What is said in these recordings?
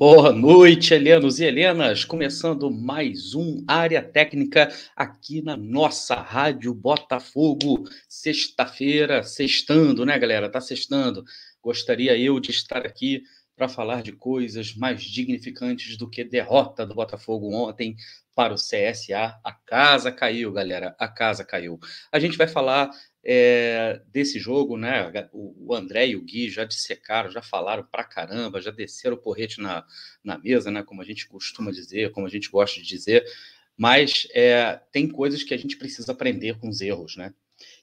Boa noite, Helenos e Helenas. Começando mais um Área Técnica aqui na nossa Rádio Botafogo. Sexta-feira, sextando, né, galera? Tá sextando. Gostaria eu de estar aqui para falar de coisas mais dignificantes do que derrota do Botafogo ontem para o CSA. A casa caiu, galera. A casa caiu. A gente vai falar é, desse jogo, né? O, André e o Gui já dissecaram, já falaram pra caramba, já desceram o porrete na, na mesa, né? Como a gente costuma dizer, como a gente gosta de dizer. Mas é, tem coisas que a gente precisa aprender com os erros, né?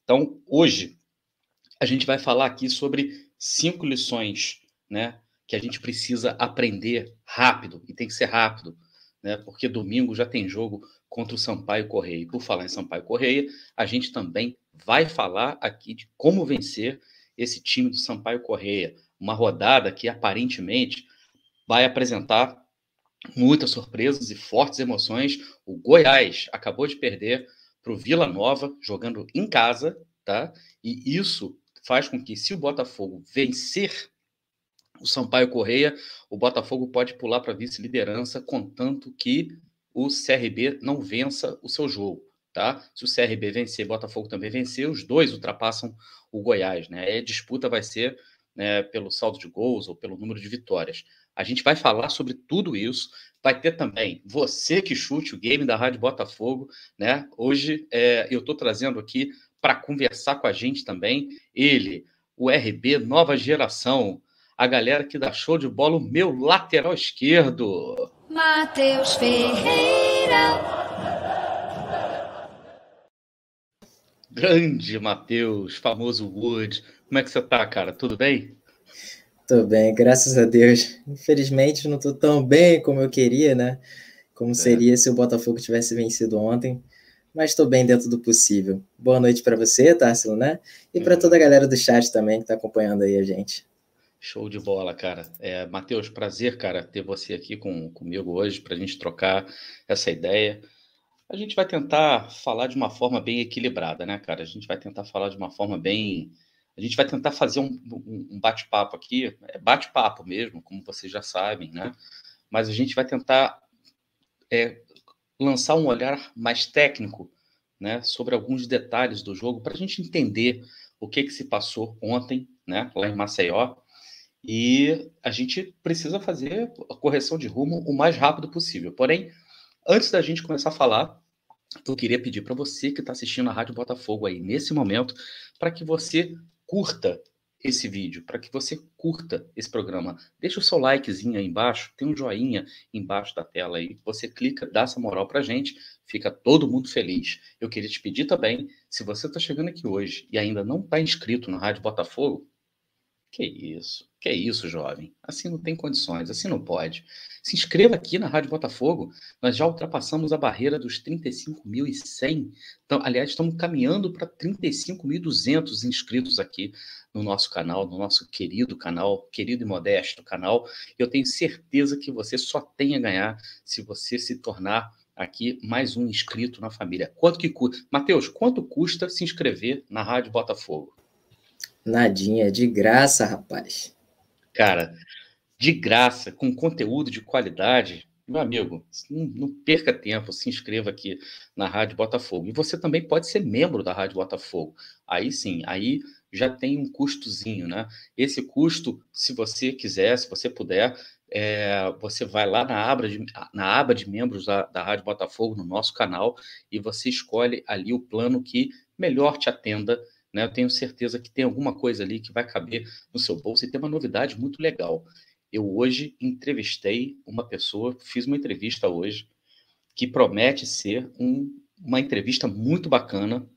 Então, hoje, a gente vai falar aqui sobre cinco lições, né? Que a gente precisa aprender rápido, e tem que ser rápido, né? Porque domingo já tem jogo contra o Sampaio Correia. E por falar em Sampaio Correia, a gente também vai falar aqui de como vencer esse time do Sampaio Correia. Uma rodada que aparentemente vai apresentar muitas surpresas e fortes emoções. O Goiás acabou de perder para o Vila Nova, jogando em casa, tá? E isso faz com que, se o Botafogo vencer o Sampaio Correia, o Botafogo pode pular para vice-liderança, contanto que o CRB não vença o seu jogo tá? Se o CRB vencer, Botafogo também vencer, os dois ultrapassam o Goiás, né? A disputa vai ser né, pelo saldo de gols ou pelo número de vitórias. A gente vai falar sobre tudo isso. Vai ter também você que chute o game da Rádio Botafogo, né? Hoje é, eu estou trazendo aqui para conversar com a gente também ele, o RB Nova Geração, a galera que dá show de bola, o meu lateral esquerdo. Matheus Ferreira. Grande Matheus, famoso Wood. Como é que você tá, cara? Tudo bem? Tô bem, graças a Deus. Infelizmente não tô tão bem como eu queria, né? Como é. seria se o Botafogo tivesse vencido ontem. Mas estou bem dentro do possível. Boa noite para você, Tássilo, né? E para uhum. toda a galera do chat também que está acompanhando aí a gente. Show de bola, cara. É, Matheus, prazer, cara, ter você aqui com, comigo hoje para a gente trocar essa ideia. A gente vai tentar falar de uma forma bem equilibrada, né, cara? A gente vai tentar falar de uma forma bem. A gente vai tentar fazer um, um bate-papo aqui, é bate-papo mesmo, como vocês já sabem, né? Mas a gente vai tentar é, lançar um olhar mais técnico, né, sobre alguns detalhes do jogo, para a gente entender o que, que se passou ontem, né, lá em Maceió. E a gente precisa fazer a correção de rumo o mais rápido possível. Porém, Antes da gente começar a falar, eu queria pedir para você que está assistindo a Rádio Botafogo aí nesse momento, para que você curta esse vídeo, para que você curta esse programa. Deixa o seu likezinho aí embaixo, tem um joinha embaixo da tela aí. Você clica, dá essa moral para gente, fica todo mundo feliz. Eu queria te pedir também, se você está chegando aqui hoje e ainda não está inscrito no Rádio Botafogo, que isso, que isso, jovem. Assim não tem condições, assim não pode. Se inscreva aqui na Rádio Botafogo. Nós já ultrapassamos a barreira dos 35.100. Então, aliás, estamos caminhando para 35.200 inscritos aqui no nosso canal, no nosso querido canal, querido e modesto canal. Eu tenho certeza que você só tem a ganhar se você se tornar aqui mais um inscrito na família. Quanto que custa? Matheus, quanto custa se inscrever na Rádio Botafogo? Nadinha, de graça, rapaz. Cara, de graça, com conteúdo de qualidade, meu amigo, não, não, perca tempo, se inscreva aqui na Rádio Botafogo. E você também pode ser membro da Rádio Botafogo. Aí sim, aí já tem um custozinho, né? Esse custo, se você quiser, se você puder, é, você vai lá na aba de, na aba de membros da, da Rádio Botafogo, no nosso canal, e você escolhe ali o plano que melhor te atenda né? Eu tenho certeza que tem alguma coisa ali que vai caber no seu bolso e tem uma novidade muito legal. Eu hoje entrevistei uma pessoa, fiz uma entrevista hoje, que promete ser um, uma entrevista muito bacana,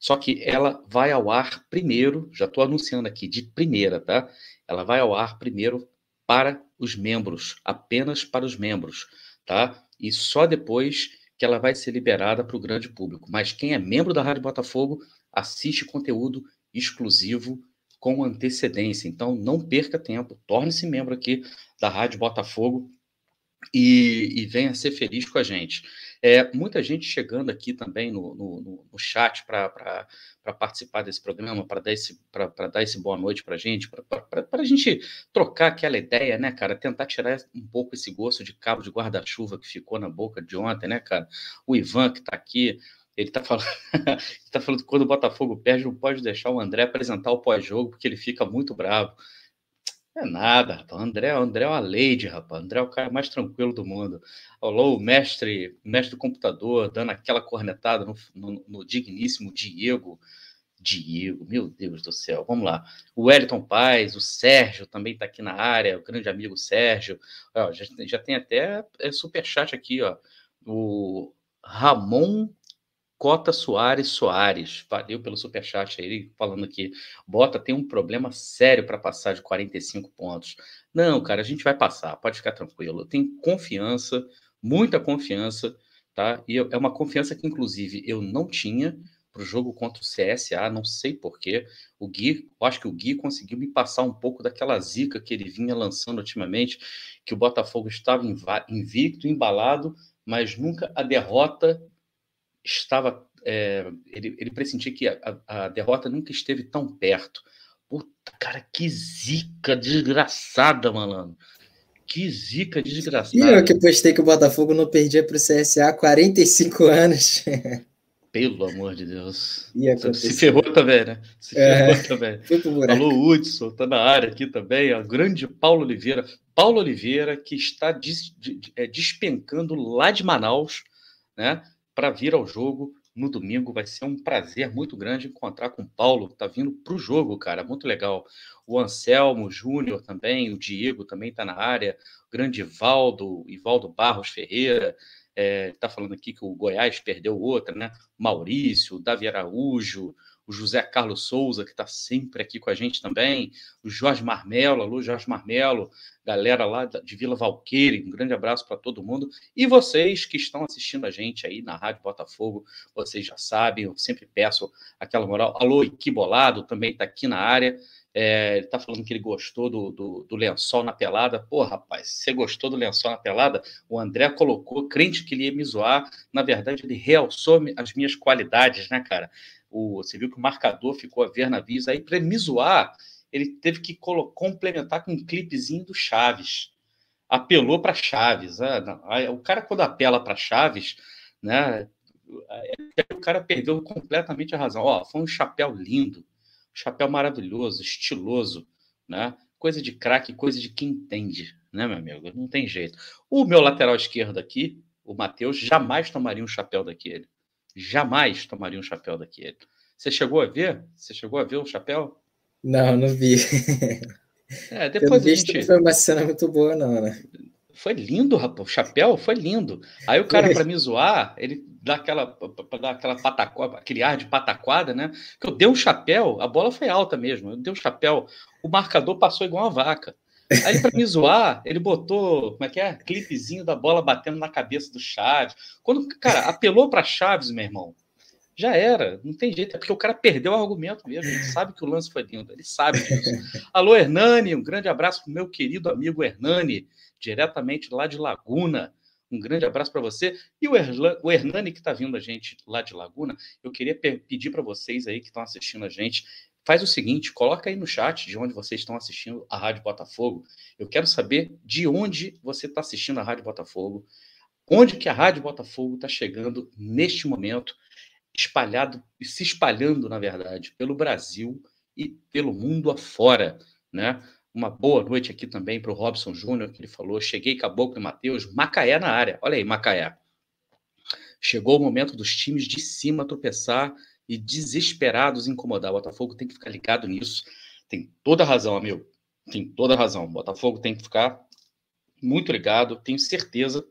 só que ela vai ao ar primeiro, já estou anunciando aqui, de primeira, tá? Ela vai ao ar primeiro para os membros, apenas para os membros, tá? E só depois que ela vai ser liberada para o grande público. Mas quem é membro da Rádio Botafogo assiste conteúdo exclusivo com antecedência. Então, não perca tempo, torne-se membro aqui da Rádio Botafogo e, e venha ser feliz com a gente. É, muita gente chegando aqui também no, no, no chat para participar desse programa, para dar, esse, dar esse boa noite para a gente, para a gente trocar aquela ideia, né, cara? Tentar tirar um pouco esse gosto de cabo de guarda-chuva que ficou na boca de ontem, né, cara? O Ivan que está aqui. Ele está falando, tá falando que quando o Botafogo perde, não pode deixar o André apresentar o pós-jogo, porque ele fica muito bravo. É nada, rapaz. André, André é uma lady, rapaz. André é o cara mais tranquilo do mundo. Alô, o mestre, mestre do computador, dando aquela cornetada no, no, no, digníssimo Diego. Diego, meu Deus do céu. Vamos lá. O Wellington Paz, o Sérgio também está aqui na área, o grande amigo Sérgio. Ó, já, já tem até é, superchat aqui, ó. O Ramon Cota Soares Soares, valeu pelo superchat aí, falando que Bota tem um problema sério para passar de 45 pontos. Não, cara, a gente vai passar, pode ficar tranquilo. Eu tenho confiança, muita confiança, tá? E é uma confiança que, inclusive, eu não tinha para o jogo contra o CSA, não sei porquê. O Gui, eu acho que o Gui conseguiu me passar um pouco daquela zica que ele vinha lançando ultimamente, que o Botafogo estava invicto, embalado, mas nunca a derrota estava. É, ele, ele pressentia que a, a, derrota nunca esteve tão perto. Puta, cara, que zica desgraçada, malandro. Que zica desgraçada. E eu que postei que o Botafogo não perdia para o CSA há 45 anos. Pelo amor de Deus. Se ferrou também, né? Se é, ferrou também. Alô, Hudson, tá na área aqui também. O grande Paulo Oliveira. Paulo Oliveira, que está des, é, despencando lá de Manaus, né? Para vir ao jogo no domingo. Vai ser um prazer muito grande encontrar com o Paulo, tá vindo para o jogo, cara, muito legal. O Anselmo Júnior também, o Diego também está na área, o grande Ivaldo, Ivaldo Barros Ferreira, está é, falando aqui que o Goiás perdeu outra, né? Maurício, Davi Araújo, José Carlos Souza, que está sempre aqui com a gente também, o Jorge Marmelo, alô Jorge Marmelo, galera lá de Vila Valqueire, um grande abraço para todo mundo. E vocês que estão assistindo a gente aí na Rádio Botafogo, vocês já sabem, eu sempre peço aquela moral. Alô, Iquibolado também está aqui na área. É, ele está falando que ele gostou do, do, do, lençol na pelada. Pô, rapaz, você gostou do lençol na pelada? O André colocou, crente que ele ia me zoar. Na verdade, ele realçou as minhas qualidades, né, cara? O, você viu que o marcador ficou a ver navios. Aí, para me zoar, ele teve que complementar com um clipezinho do Chaves. Apelou para Chaves. Ah, o cara, quando apela para Chaves, né? O cara perdeu completamente a razão. Ó, foi um chapéu lindo, chapéu maravilhoso, estiloso, né? Coisa de craque, coisa de quem entende, né, meu amigo? Não tem jeito. O meu lateral esquerdo aqui, o Matheus, jamais tomaria um chapéu daquele jamais tomaria um chapéu daquele. Você chegou a ver? Você chegou a ver o chapéu? Não, não vi. É, depois a gente... foi uma cena muito boa, não, né? Foi lindo, rapaz. O chapéu foi lindo. Aí o cara, para me zoar, ele dá aquela, pra dar aquela pataquada, aquele ar de pataquada, né? Que eu dei um chapéu, a bola foi alta mesmo. Eu dei um chapéu, o marcador passou igual uma vaca. Aí, para me zoar, ele botou, como é que é? Clipezinho da bola batendo na cabeça do Chaves. Quando, cara, apelou para Chaves, meu irmão, já era, não tem jeito, é porque o cara perdeu o argumento mesmo, ele sabe que o lance foi lindo, ele sabe disso. Alô, Hernani, um grande abraço para meu querido amigo Hernani, diretamente lá de Laguna. Um grande abraço para você. E o, Erlan, o Hernani, que está vindo a gente lá de Laguna, eu queria pedir para vocês aí que estão assistindo a gente faz o seguinte, coloca aí no chat de onde vocês estão assistindo a Rádio Botafogo. Eu quero saber de onde você está assistindo a Rádio Botafogo, onde que a Rádio Botafogo está chegando neste momento, espalhado, se espalhando, na verdade, pelo Brasil e pelo mundo afora, né? Uma boa noite aqui também para o Robson Júnior, que ele falou, cheguei Caboclo e Matheus, Macaé na área. Olha aí, Macaé. Chegou o momento dos times de cima tropeçar e desesperados incomodar. O Botafogo tem que ficar ligado nisso. Tem toda razão, amigo. Tem toda razão. O Botafogo tem que ficar muito ligado. Tenho certeza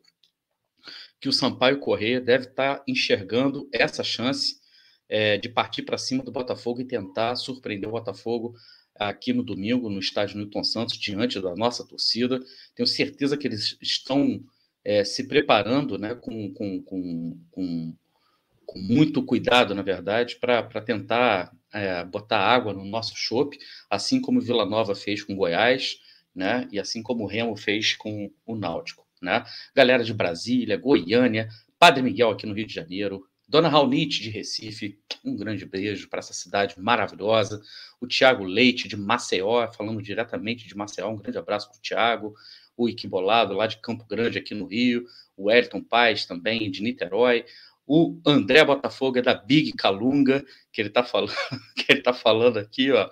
que o Sampaio Corrêa deve estar enxergando essa chance é, de partir para cima do Botafogo e tentar surpreender o Botafogo aqui no domingo, no estádio Newton Santos, diante da nossa torcida. Tenho certeza que eles estão é, se preparando né, com, com, com, com com muito cuidado, na verdade, para tentar é, botar água no nosso chope, assim como Vila Nova fez com Goiás, né? E assim como o Remo fez com o Náutico, né? Galera de Brasília, Goiânia, Padre Miguel aqui no Rio de Janeiro, Dona Raunite de Recife, um grande beijo para essa cidade maravilhosa. O Tiago Leite de Maceió, falando diretamente de Maceió, um grande abraço para o Tiago. O Iquibolado, lá de Campo Grande, aqui no Rio. O Elton Paz, também, de Niterói. O André Botafogo é da Big Calunga, que ele está falando, tá falando aqui, ó.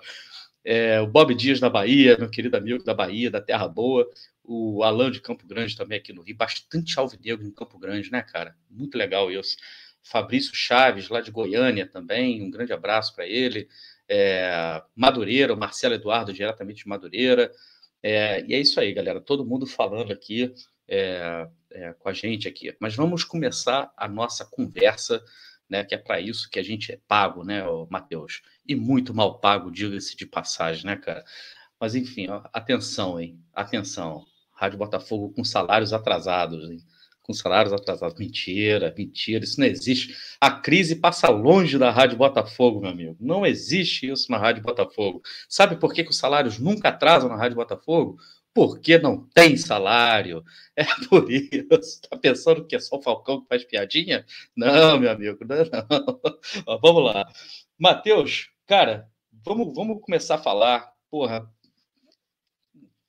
É, o Bob Dias da Bahia, meu querido amigo da Bahia, da Terra Boa. O Alan de Campo Grande também aqui no Rio. Bastante alvinegro em Campo Grande, né, cara? Muito legal isso. Fabrício Chaves, lá de Goiânia também, um grande abraço para ele. É, Madureira, o Marcelo Eduardo, diretamente de Madureira. É, e é isso aí, galera. Todo mundo falando aqui é, é com a gente aqui. Mas vamos começar a nossa conversa, né? Que é para isso que a gente é pago, né, Matheus? E muito mal pago, diga-se de passagem, né, cara? Mas enfim, ó, atenção, hein? Atenção. Rádio Botafogo com salários atrasados. Hein? com salários atrasados. Mentira, mentira, isso não existe. A crise passa longe da Rádio Botafogo, meu amigo. Não existe isso na Rádio Botafogo. Sabe por que, que os salários nunca atrasam na Rádio Botafogo? Porque não tem salário. É por isso. Está pensando que é só o Falcão que faz piadinha? Não, meu amigo, não, é não. Ó, vamos lá. Matheus, cara, vamos, vamos começar a falar. Porra,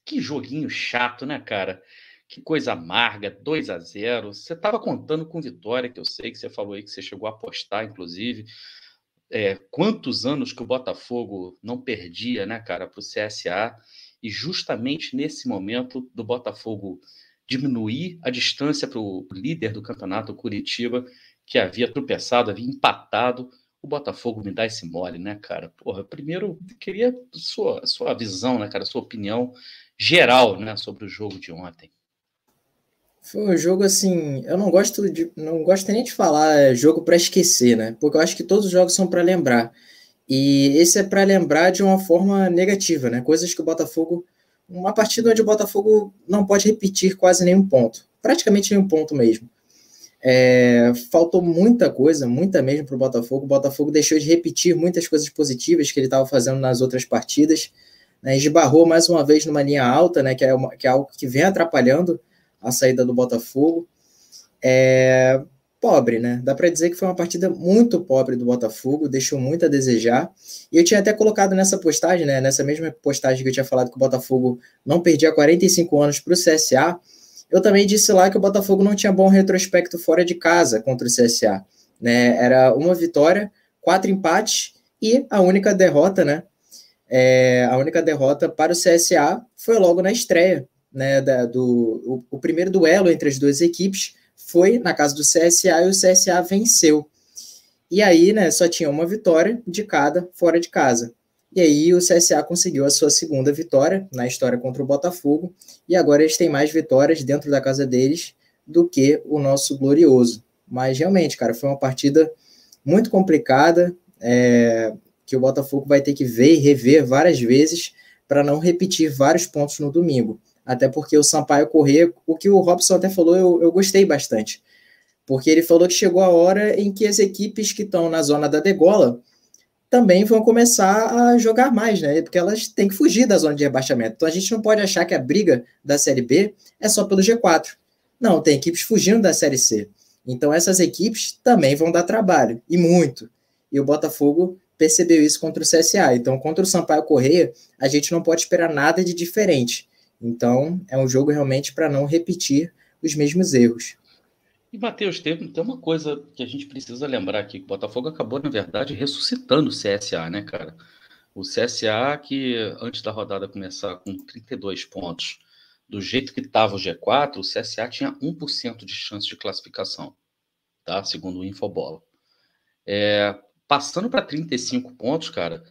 que joguinho chato, né, cara? Que coisa amarga, 2 a 0 Você estava contando com vitória, que eu sei que você falou aí que você chegou a apostar, inclusive. É, quantos anos que o Botafogo não perdia, né, cara, para o CSA, e justamente nesse momento do Botafogo diminuir a distância para o líder do campeonato, o Curitiba, que havia tropeçado, havia empatado, o Botafogo me dá esse mole, né, cara? Porra, primeiro, queria sua, sua visão, né, cara, sua opinião geral, né, sobre o jogo de ontem. Foi um jogo assim, eu não gosto de, não gosto nem de falar é jogo para esquecer, né? Porque eu acho que todos os jogos são para lembrar. E esse é para lembrar de uma forma negativa, né? Coisas que o Botafogo, uma partida onde o Botafogo não pode repetir quase nenhum ponto, praticamente nenhum ponto mesmo. É, faltou muita coisa, muita mesmo para o Botafogo. O Botafogo deixou de repetir muitas coisas positivas que ele estava fazendo nas outras partidas. Né? Esbarrou mais uma vez numa linha alta, né? Que é, uma, que é algo que vem atrapalhando a saída do Botafogo. É pobre, né? Dá para dizer que foi uma partida muito pobre do Botafogo, deixou muito a desejar. E eu tinha até colocado nessa postagem, né? Nessa mesma postagem que eu tinha falado que o Botafogo não perdia 45 anos para o CSA. Eu também disse lá que o Botafogo não tinha bom retrospecto fora de casa contra o CSA. Né? Era uma vitória, quatro empates e a única derrota, né? É, a única derrota para o CSA foi logo na estreia, né, da, do, o, o, primeiro duelo entre as duas equipes foi na casa do CSA e o CSA venceu. E aí, né, só tinha uma vitória de cada fora de casa. E aí o CSA conseguiu a sua segunda vitória na história contra o Botafogo, e agora eles têm mais vitórias dentro da casa deles do que o nosso glorioso. Mas realmente, cara, foi uma partida muito complicada, é, que o Botafogo vai ter que ver e rever várias vezes para não repetir vários pontos no domingo. Até porque o Sampaio correr, o que o Robson até falou, eu, eu gostei bastante. Porque ele falou que chegou a hora em que as equipes que estão na zona da degola também vão começar a jogar mais, né? Porque elas têm que fugir da zona de rebaixamento. Então a gente não pode achar que a briga da Série B é só pelo G4. Não, tem equipes fugindo da Série C. Então essas equipes também vão dar trabalho, e muito. E o Botafogo percebeu isso contra o CSA. Então, contra o Sampaio Correia, a gente não pode esperar nada de diferente. Então, é um jogo realmente para não repetir os mesmos erros. E, Matheus, tem, tem uma coisa que a gente precisa lembrar aqui: que o Botafogo acabou, na verdade, ressuscitando o CSA, né, cara? O CSA, que antes da rodada começar com 32 pontos, do jeito que estava o G4, o CSA tinha 1% de chance de classificação, tá? Segundo o Infobola. É, passando para 35 pontos, cara,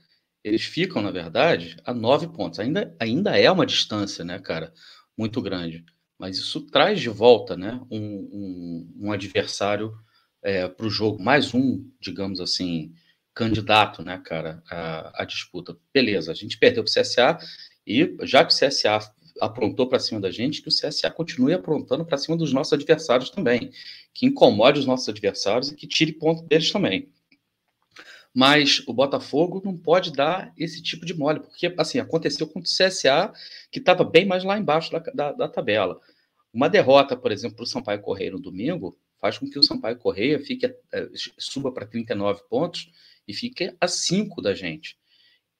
eles ficam, na verdade, a nove pontos. Ainda, ainda é uma distância, né, cara, muito grande. Mas isso traz de volta, né, um, um, um adversário é, para o jogo, mais um, digamos assim, candidato, né, cara, à, à disputa. Beleza, a gente perdeu para o CSA e já que o CSA aprontou para cima da gente, que o CSA continue aprontando para cima dos nossos adversários também, que incomode os nossos adversários e que tire ponto deles também. Mas o Botafogo não pode dar esse tipo de mole, porque assim aconteceu com o CSA, que estava bem mais lá embaixo da, da, da, tabela. Uma derrota, por exemplo, para o Sampaio Correio no domingo faz com que o Sampaio Correia fique, é, suba para 39 pontos e fique a 5 da gente.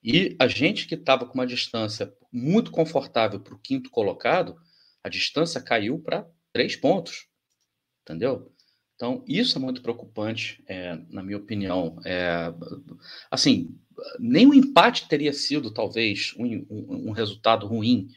E a gente que estava com uma distância muito confortável para o quinto colocado, a distância caiu para 3 pontos. Entendeu? Então, isso é muito preocupante, é, na minha opinião. É, assim, nem o empate teria sido, talvez, um, um, um resultado ruim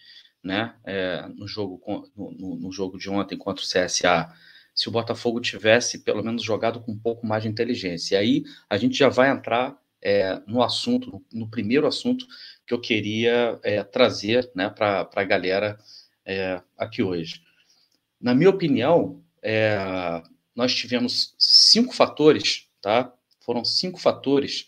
né, é, no, jogo, no, no, jogo de ontem contra o CSA, se o Botafogo tivesse pelo menos jogado com um pouco mais de inteligência. E aí a gente já vai entrar é, no assunto, no, primeiro assunto que eu queria é, trazer né, para a galera é, aqui hoje. Na minha opinião, é, nós tivemos cinco fatores, tá? Foram cinco fatores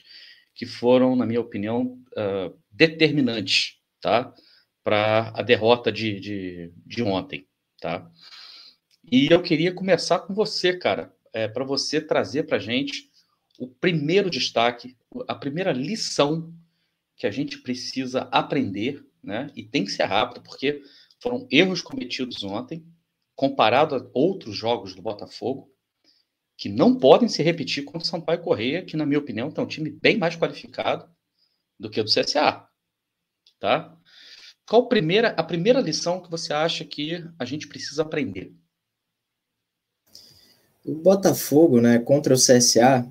que foram, na minha opinião, uh, determinantes, tá? Para a derrota de, de, de, ontem, tá? E eu queria começar com você, cara, é, para você trazer para a gente o primeiro destaque, a primeira lição que a gente precisa aprender, né? E tem que ser rápido, porque foram erros cometidos ontem, comparado a outros jogos do Botafogo, que não podem se repetir contra o Sampaio Correia, que, na minha opinião, tem um time bem mais qualificado do que o do CSA. Tá? Qual a primeira, a primeira lição que você acha que a gente precisa aprender? O Botafogo, né, contra o CSA,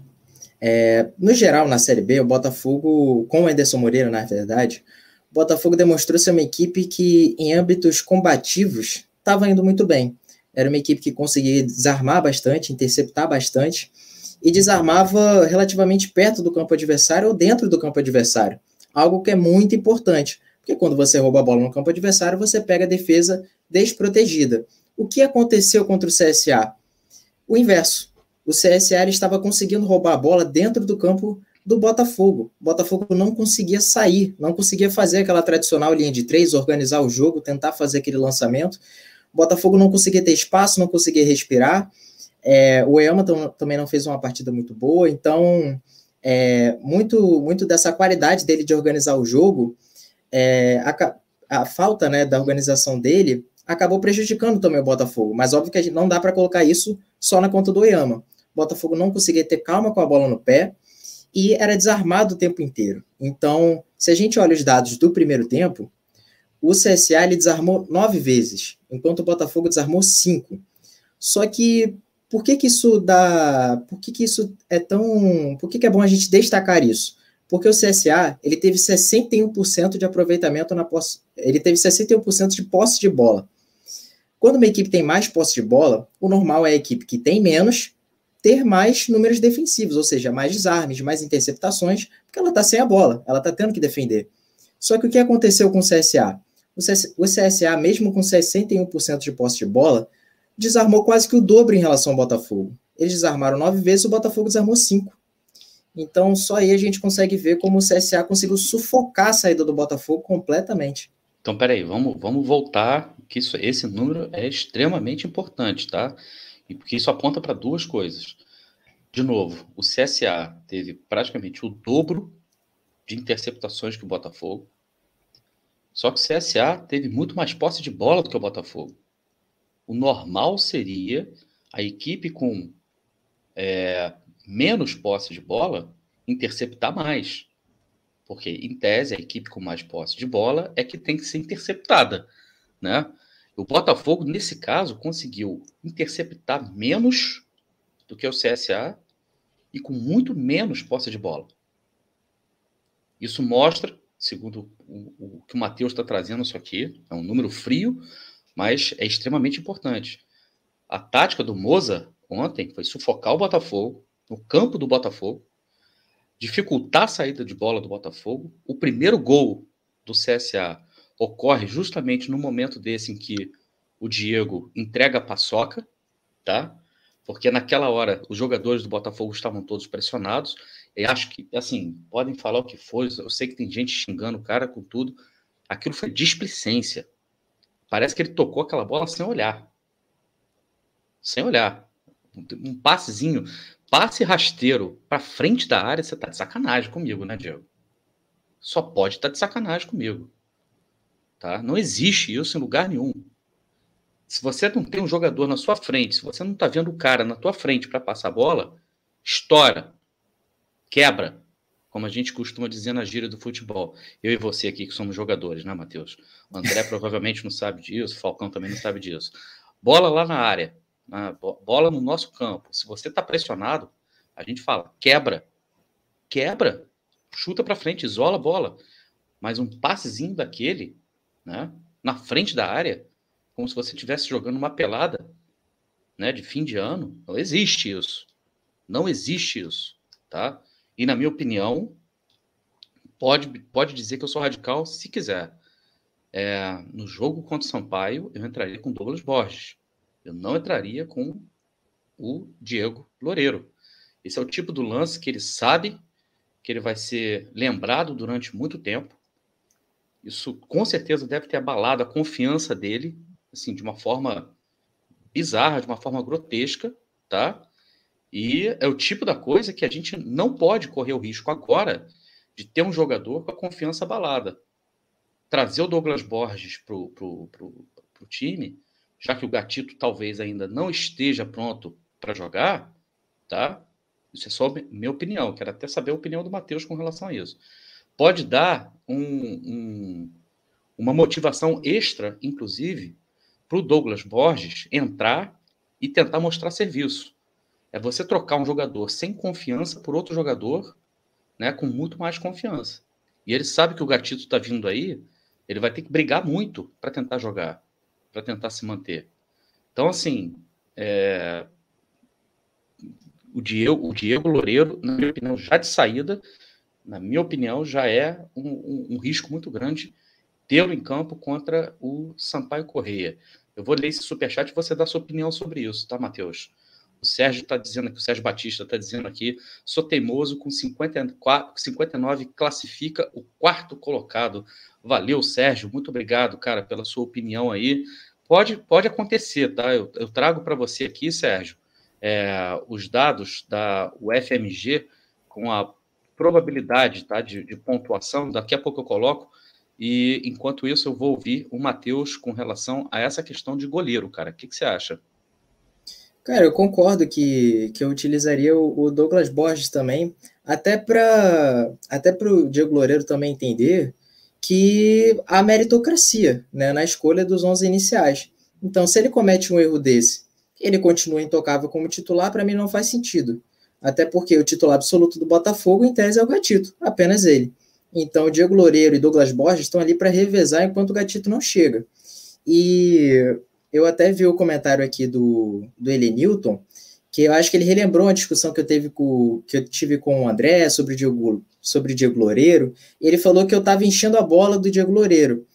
é, no geral, na Série B, o Botafogo, com o Ederson Moreira, na verdade, o Botafogo demonstrou ser uma equipe que, em âmbitos combativos, estava indo muito bem. Era uma equipe que conseguia desarmar bastante, interceptar bastante e desarmava relativamente perto do campo adversário ou dentro do campo adversário. Algo que é muito importante, porque quando você rouba a bola no campo adversário, você pega a defesa desprotegida. O que aconteceu contra o CSA? O inverso. O CSA estava conseguindo roubar a bola dentro do campo do Botafogo. O Botafogo não conseguia sair, não conseguia fazer aquela tradicional linha de três, organizar o jogo, tentar fazer aquele lançamento. O Botafogo não conseguia ter espaço, não conseguia respirar. É, o Eama também não fez uma partida muito boa, então é, muito, muito dessa qualidade dele de organizar o jogo, é, a, a, falta né, da organização dele acabou prejudicando também o Botafogo. Mas óbvio que não dá para colocar isso só na conta do Eama. O Botafogo não conseguia ter calma com a bola no pé e era desarmado o tempo inteiro. Então, se a gente olha os dados do primeiro tempo, o CSA ele desarmou nove vezes, enquanto o Botafogo desarmou cinco. Só que por que, que isso dá. Por que, que isso é tão. Por que, que é bom a gente destacar isso? Porque o CSA ele teve 61% de aproveitamento na posse. Ele teve 61% de posse de bola. Quando uma equipe tem mais posse de bola, o normal é a equipe que tem menos ter mais números defensivos, ou seja, mais desarmes, mais interceptações, porque ela está sem a bola, ela está tendo que defender. Só que o que aconteceu com o CSA? O CSA, mesmo com 61% de posse de bola, desarmou quase que o dobro em relação ao Botafogo. Eles desarmaram nove vezes, o Botafogo desarmou cinco. Então, só aí a gente consegue ver como o CSA conseguiu sufocar a saída do Botafogo completamente. Então, peraí, vamos, vamos voltar, que isso, esse número é extremamente importante, tá? E porque isso aponta para duas coisas. De novo, o CSA teve praticamente o dobro de interceptações que o Botafogo. Só que o CSA teve muito mais posse de bola do que o Botafogo. O normal seria a equipe com é, menos posse de bola interceptar mais. Porque, em tese, a equipe com mais posse de bola é que tem que ser interceptada. Né? O Botafogo, nesse caso, conseguiu interceptar menos do que o CSA e com muito menos posse de bola. Isso mostra segundo o, o que o Matheus está trazendo isso aqui, é um número frio, mas é extremamente importante. A tática do Moza ontem foi sufocar o Botafogo, no campo do Botafogo, dificultar a saída de bola do Botafogo. O primeiro gol do CSA ocorre justamente no momento desse em que o Diego entrega a paçoca, tá? Porque naquela hora os jogadores do Botafogo estavam todos pressionados eu acho que, assim, podem falar o que for, eu sei que tem gente xingando o cara com tudo. Aquilo foi displicência. Parece que ele tocou aquela bola sem olhar. Sem olhar. Um passezinho, passe rasteiro para frente da área, você tá de sacanagem comigo, né, Diego? Só pode estar tá de sacanagem comigo. Tá? Não existe isso em lugar nenhum. Se você não tem um jogador na sua frente, se você não está vendo o cara na tua frente para passar a bola, estoura, quebra, como a gente costuma dizer na gíria do futebol. Eu e você aqui que somos jogadores, né, Matheus? O André provavelmente não sabe disso, o Falcão também não sabe disso. Bola lá na área, bola no nosso campo. Se você está pressionado, a gente fala, quebra, quebra, chuta para frente, isola a bola. Mas um passezinho daquele, né, na frente da área, como se você estivesse jogando uma pelada, né, de fim de ano, não existe isso. Não existe isso, tá? E na minha opinião, pode, pode dizer que eu sou radical se quiser. É, no jogo contra o Sampaio, eu entraria com Douglas Borges. Eu não entraria com o Diego Loureiro. Esse é o tipo do lance que ele sabe que ele vai ser lembrado durante muito tempo. Isso com certeza deve ter abalado a confiança dele, assim, de uma forma bizarra, de uma forma grotesca, tá? E é o tipo da coisa que a gente não pode correr o risco agora de ter um jogador com a confiança abalada. Trazer o Douglas Borges para o time, já que o Gatito talvez ainda não esteja pronto para jogar, tá? Isso é só minha opinião. Quero até saber a opinião do Matheus com relação a isso pode dar um, um, uma motivação extra, inclusive, para o Douglas Borges entrar e tentar mostrar serviço. É você trocar um jogador sem confiança por outro jogador né, com muito mais confiança. E ele sabe que o Gatito está vindo aí, ele vai ter que brigar muito para tentar jogar, para tentar se manter. Então, assim, é... o, Diego, o Diego Loureiro, na minha opinião, já de saída, na minha opinião, já é um, um, um risco muito grande tê-lo em campo contra o Sampaio Correia. Eu vou ler esse superchat e você dá sua opinião sobre isso, tá, Matheus? O Sérgio está dizendo aqui, o Sérgio Batista está dizendo aqui, sou teimoso com 54, 59, classifica o quarto colocado. Valeu, Sérgio, muito obrigado, cara, pela sua opinião aí. Pode, pode acontecer, tá? Eu, eu trago para você aqui, Sérgio, é, os dados da UFMG com a probabilidade tá, de, de, pontuação, daqui a pouco eu coloco. E enquanto isso, eu vou ouvir o Matheus com relação a essa questão de goleiro, cara. O que, que você acha? Cara, eu concordo que, que eu utilizaria o, o Douglas Borges também, até para até o Diego Loureiro também entender que a meritocracia né, na escolha dos 11 iniciais. Então, se ele comete um erro desse, ele continua intocável como titular, para mim não faz sentido. Até porque o titular absoluto do Botafogo, em tese, é o Gatito, apenas ele. Então, Diego Loureiro e Douglas Borges estão ali para revezar enquanto o Gatito não chega. E eu até vi o comentário aqui do, do Elenilton, que eu acho que ele relembrou uma discussão que eu, teve com, que eu tive com o André sobre o Diego, sobre o Diego Loureiro. Ele falou que eu estava enchendo a bola do Diego Loureiro.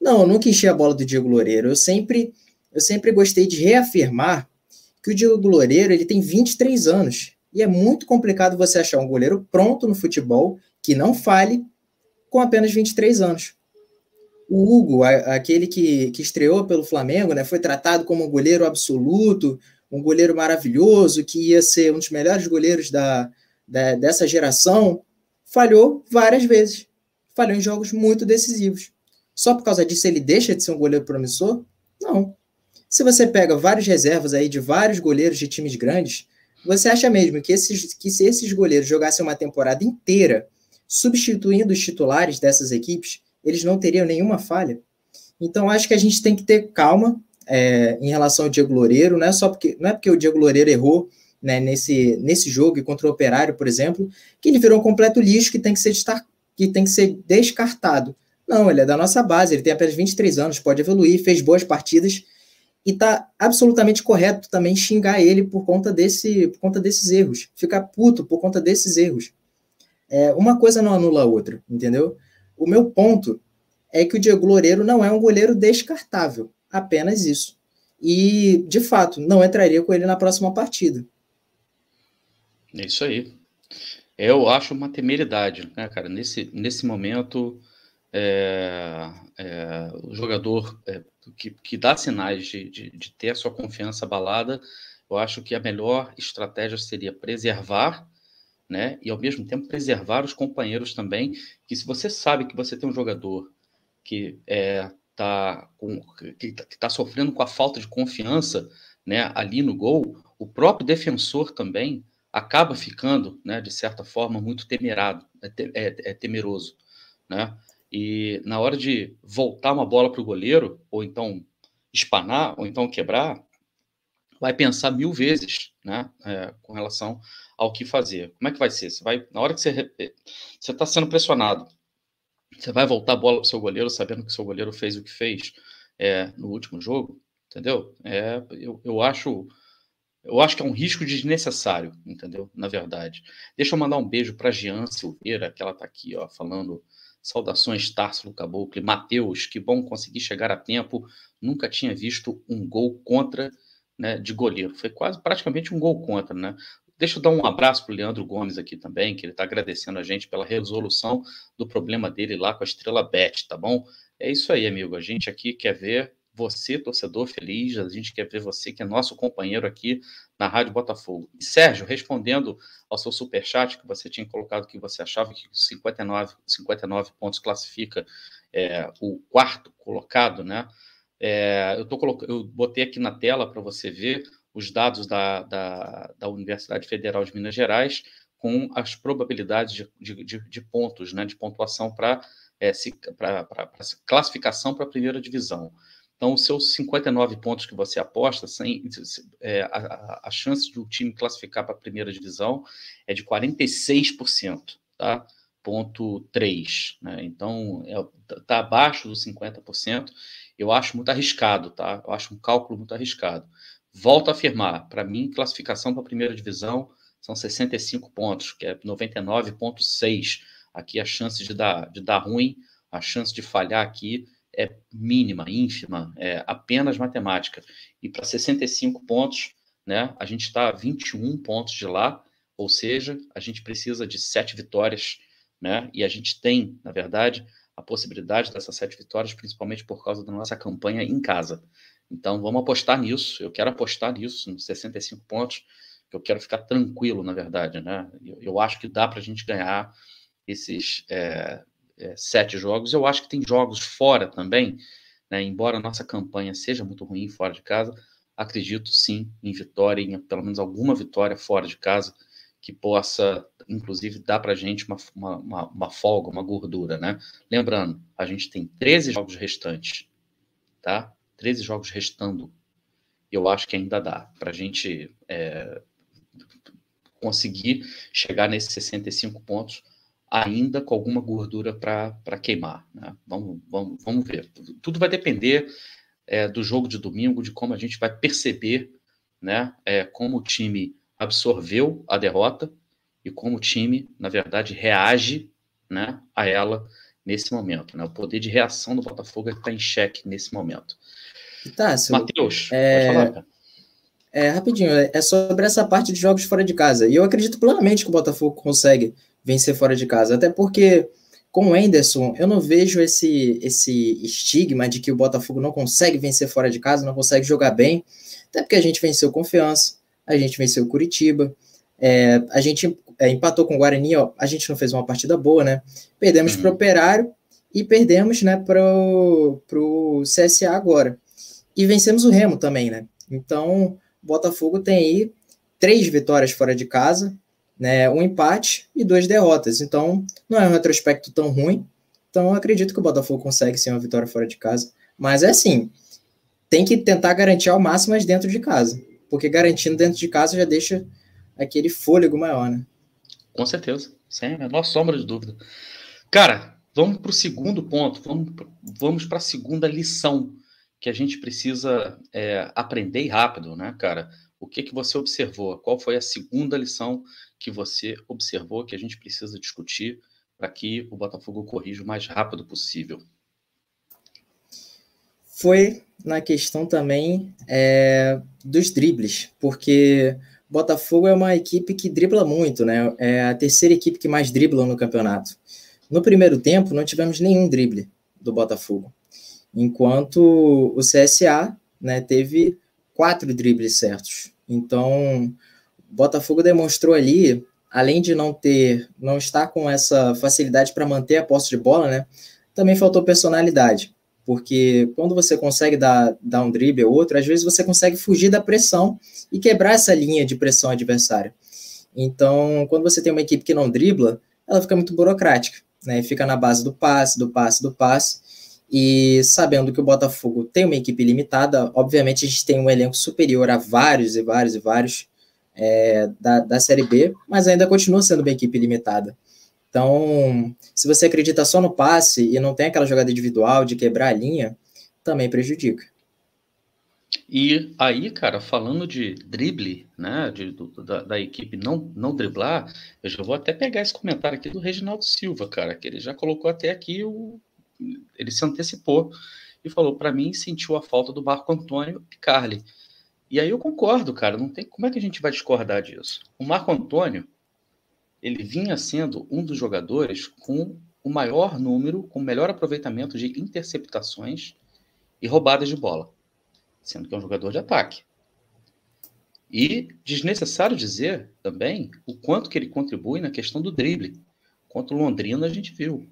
Não, eu nunca enchi a bola do Diego Loureiro. Eu sempre, eu sempre gostei de reafirmar que o Diego Loureiro ele tem 23 anos. E é muito complicado você achar um goleiro pronto no futebol que não fale com apenas 23 anos. O Hugo, aquele que, que estreou pelo Flamengo, né, foi tratado como um goleiro absoluto, um goleiro maravilhoso, que ia ser um dos melhores goleiros da, da, dessa geração, falhou várias vezes. Falhou em jogos muito decisivos. Só por causa disso ele deixa de ser um goleiro promissor? Não. Se você pega vários reservas aí de vários goleiros de times grandes, você acha mesmo que, esses, que se esses goleiros jogassem uma temporada inteira substituindo os titulares dessas equipes, eles não teriam nenhuma falha? Então, acho que a gente tem que ter calma é, em relação ao Diego Loureiro, não é só porque, não é porque o Diego Loureiro errou né, nesse, nesse jogo e contra o Operário, por exemplo, que ele virou um completo lixo que tem que ser, que tem que ser descartado. Não, ele é da nossa base, ele tem apenas 23 anos, pode evoluir, fez boas partidas, e tá absolutamente correto também xingar ele por conta, desse, por conta desses erros, ficar puto por conta desses erros. É, uma coisa não anula a outra, entendeu? O meu ponto é que o Diego Loureiro não é um goleiro descartável, apenas isso. E, de fato, não entraria com ele na próxima partida. É isso aí. Eu acho uma temeridade, né, cara? Nesse, nesse momento, é, é, o jogador é, que, que dá sinais de, de, de, ter a sua confiança abalada, eu acho que a melhor estratégia seria preservar, né? E ao mesmo tempo preservar os companheiros também. Que se você sabe que você tem um jogador que é, tá com, que está sofrendo com a falta de confiança né, ali no gol, o próprio defensor também acaba ficando, né, de certa forma, muito temerado, é, é, é temeroso. Né? E na hora de voltar uma bola para o goleiro, ou então espanar, ou então quebrar, vai pensar mil vezes né, é, com relação ao que fazer. Como é que vai ser? Você vai, na hora que você está sendo pressionado, você vai voltar a bola para o seu goleiro sabendo que o seu goleiro fez o que fez é, no último jogo? Entendeu? É, eu, eu acho eu acho que é um risco desnecessário, entendeu? Na verdade. Deixa eu mandar um beijo para Jean Silveira, que ela está aqui, ó, falando saudações Tarso Caboclo, Matheus, que bom conseguir chegar a tempo. Nunca tinha visto um gol contra né, de goleiro. Foi quase praticamente um gol contra, né? Deixa eu dar um abraço para o Leandro Gomes aqui também, que ele está agradecendo a gente pela resolução do problema dele lá com a Estrela Bet, tá bom? É isso aí, amigo. A gente aqui quer ver você, torcedor feliz, a gente quer ver você, que é nosso companheiro aqui na Rádio Botafogo. E Sérgio, respondendo ao seu superchat, que você tinha colocado que você achava que 59, 59 pontos classifica é, o quarto colocado, né? É, eu, tô eu botei aqui na tela para você ver os dados da, da, da, Universidade Federal de Minas Gerais com as probabilidades de, de, de pontos, né, de pontuação para é, classificação para a primeira divisão. Então, os seus 59 pontos que você aposta, sem, é, a, a, chance de um time classificar para a primeira divisão é de 46%, tá? Ponto 3, né? Então, está é, tá abaixo dos 50%. Eu acho muito arriscado, tá? Eu acho um cálculo muito arriscado. Volto a afirmar, para mim, classificação para a primeira divisão são 65 pontos, que é 99,6. Aqui a chance de dar, de dar ruim, a chance de falhar aqui é mínima, ínfima, é apenas matemática. E para 65 pontos, né, a gente está a 21 pontos de lá, ou seja, a gente precisa de sete vitórias, né? E a gente tem, na verdade, a possibilidade dessas sete vitórias, principalmente por causa da nossa campanha em casa. Então, vamos apostar nisso. Eu quero apostar nisso, nos 65 pontos, eu quero ficar tranquilo, na verdade. Né? Eu, eu acho que dá para a gente ganhar esses é, é, sete jogos. Eu acho que tem jogos fora também, né? embora a nossa campanha seja muito ruim fora de casa. Acredito sim em vitória, em pelo menos alguma vitória fora de casa, que possa, inclusive, dar para a gente uma, uma, uma folga, uma gordura. Né? Lembrando, a gente tem 13 jogos restantes. Tá? 13 jogos restando, eu acho que ainda dá para a gente é, conseguir chegar nesses 65 pontos ainda com alguma gordura para queimar. Né? Vamos, vamos, vamos ver. Tudo vai depender é, do jogo de domingo, de como a gente vai perceber né, é, como o time absorveu a derrota e como o time, na verdade, reage né, a ela nesse momento. Né? O poder de reação do Botafogo está em xeque nesse momento. Tássio, Matheus, é... falar, É, rapidinho, é, é sobre essa parte de jogos fora de casa. E eu acredito plenamente que o Botafogo consegue vencer fora de casa. Até porque, com o Anderson, eu não vejo esse, esse estigma de que o Botafogo não consegue vencer fora de casa, não consegue jogar bem. Até porque a gente venceu Confiança, a gente venceu Curitiba, é, a gente é, empatou com o Guarani, ó, a gente não fez uma partida boa, né? Perdemos uhum. para o Operário e perdemos né, para o CSA agora. E vencemos o Remo também, né? Então, o Botafogo tem aí três vitórias fora de casa, né? Um empate e duas derrotas. Então, não é um retrospecto tão ruim. Então, acredito que o Botafogo consegue ser uma vitória fora de casa. Mas é assim, tem que tentar garantir ao máximo as dentro de casa. Porque garantindo dentro de casa já deixa aquele fôlego maior, né? Com certeza, sem a menor sombra de dúvida. Cara, vamos para o segundo ponto, vamos, vamos para a segunda lição que a gente precisa é, aprender rápido, né, cara? O que, que você observou? Qual foi a segunda lição que você observou que a gente precisa discutir para que o Botafogo corrija o mais rápido possível? Foi na questão também é, dos dribles, porque Botafogo é uma equipe que dribla muito, né? É a terceira equipe que mais dribla no campeonato. No primeiro tempo, não tivemos nenhum drible do Botafogo enquanto o CSA né, teve quatro dribles certos. Então, o Botafogo demonstrou ali, além de não ter, não estar com essa facilidade para manter a posse de bola, né, também faltou personalidade, porque quando você consegue dar, dar um drible ou outro, às vezes você consegue fugir da pressão e quebrar essa linha de pressão adversária. Então, quando você tem uma equipe que não dribla, ela fica muito burocrática, né? Fica na base do passe, do passe, do passe. E sabendo que o Botafogo tem uma equipe limitada, obviamente a gente tem um elenco superior a vários e vários e vários é, da, da Série B, mas ainda continua sendo uma equipe limitada. Então, se você acredita só no passe e não tem aquela jogada individual de quebrar a linha, também prejudica. E aí, cara, falando de drible, né, de, do, da, da, equipe não, não driblar, eu já vou até pegar esse comentário aqui do Reginaldo Silva, cara, que ele já colocou até aqui o. Ele se antecipou e falou: para mim, sentiu a falta do Marco Antônio e Carly. E aí eu concordo, cara, não tem como é que a gente vai discordar disso. O Marco Antônio, ele vinha sendo um dos jogadores com o maior número, com o melhor aproveitamento de interceptações e roubadas de bola sendo que é um jogador de ataque. E desnecessário dizer também o quanto que ele contribui na questão do drible. Contra o Londrina a gente viu.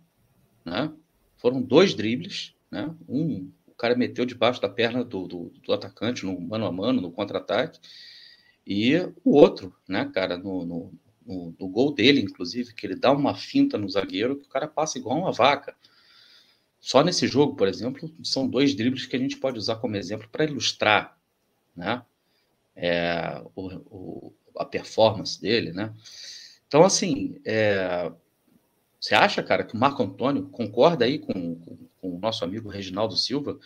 Né? Foram dois dribles. Né? Um, o cara meteu debaixo da perna do, do, do atacante no mano a mano, no contra-ataque. E o outro, né, cara, no, no, no, no, gol dele, inclusive, que ele dá uma finta no zagueiro que o cara passa igual uma vaca. Só nesse jogo, por exemplo, são dois dribles que a gente pode usar como exemplo para ilustrar né? É, o, o, a performance dele. Né? Então, assim, é, você acha, cara, que o Marco Antônio concorda aí com, com, com o nosso amigo Reginaldo Silva,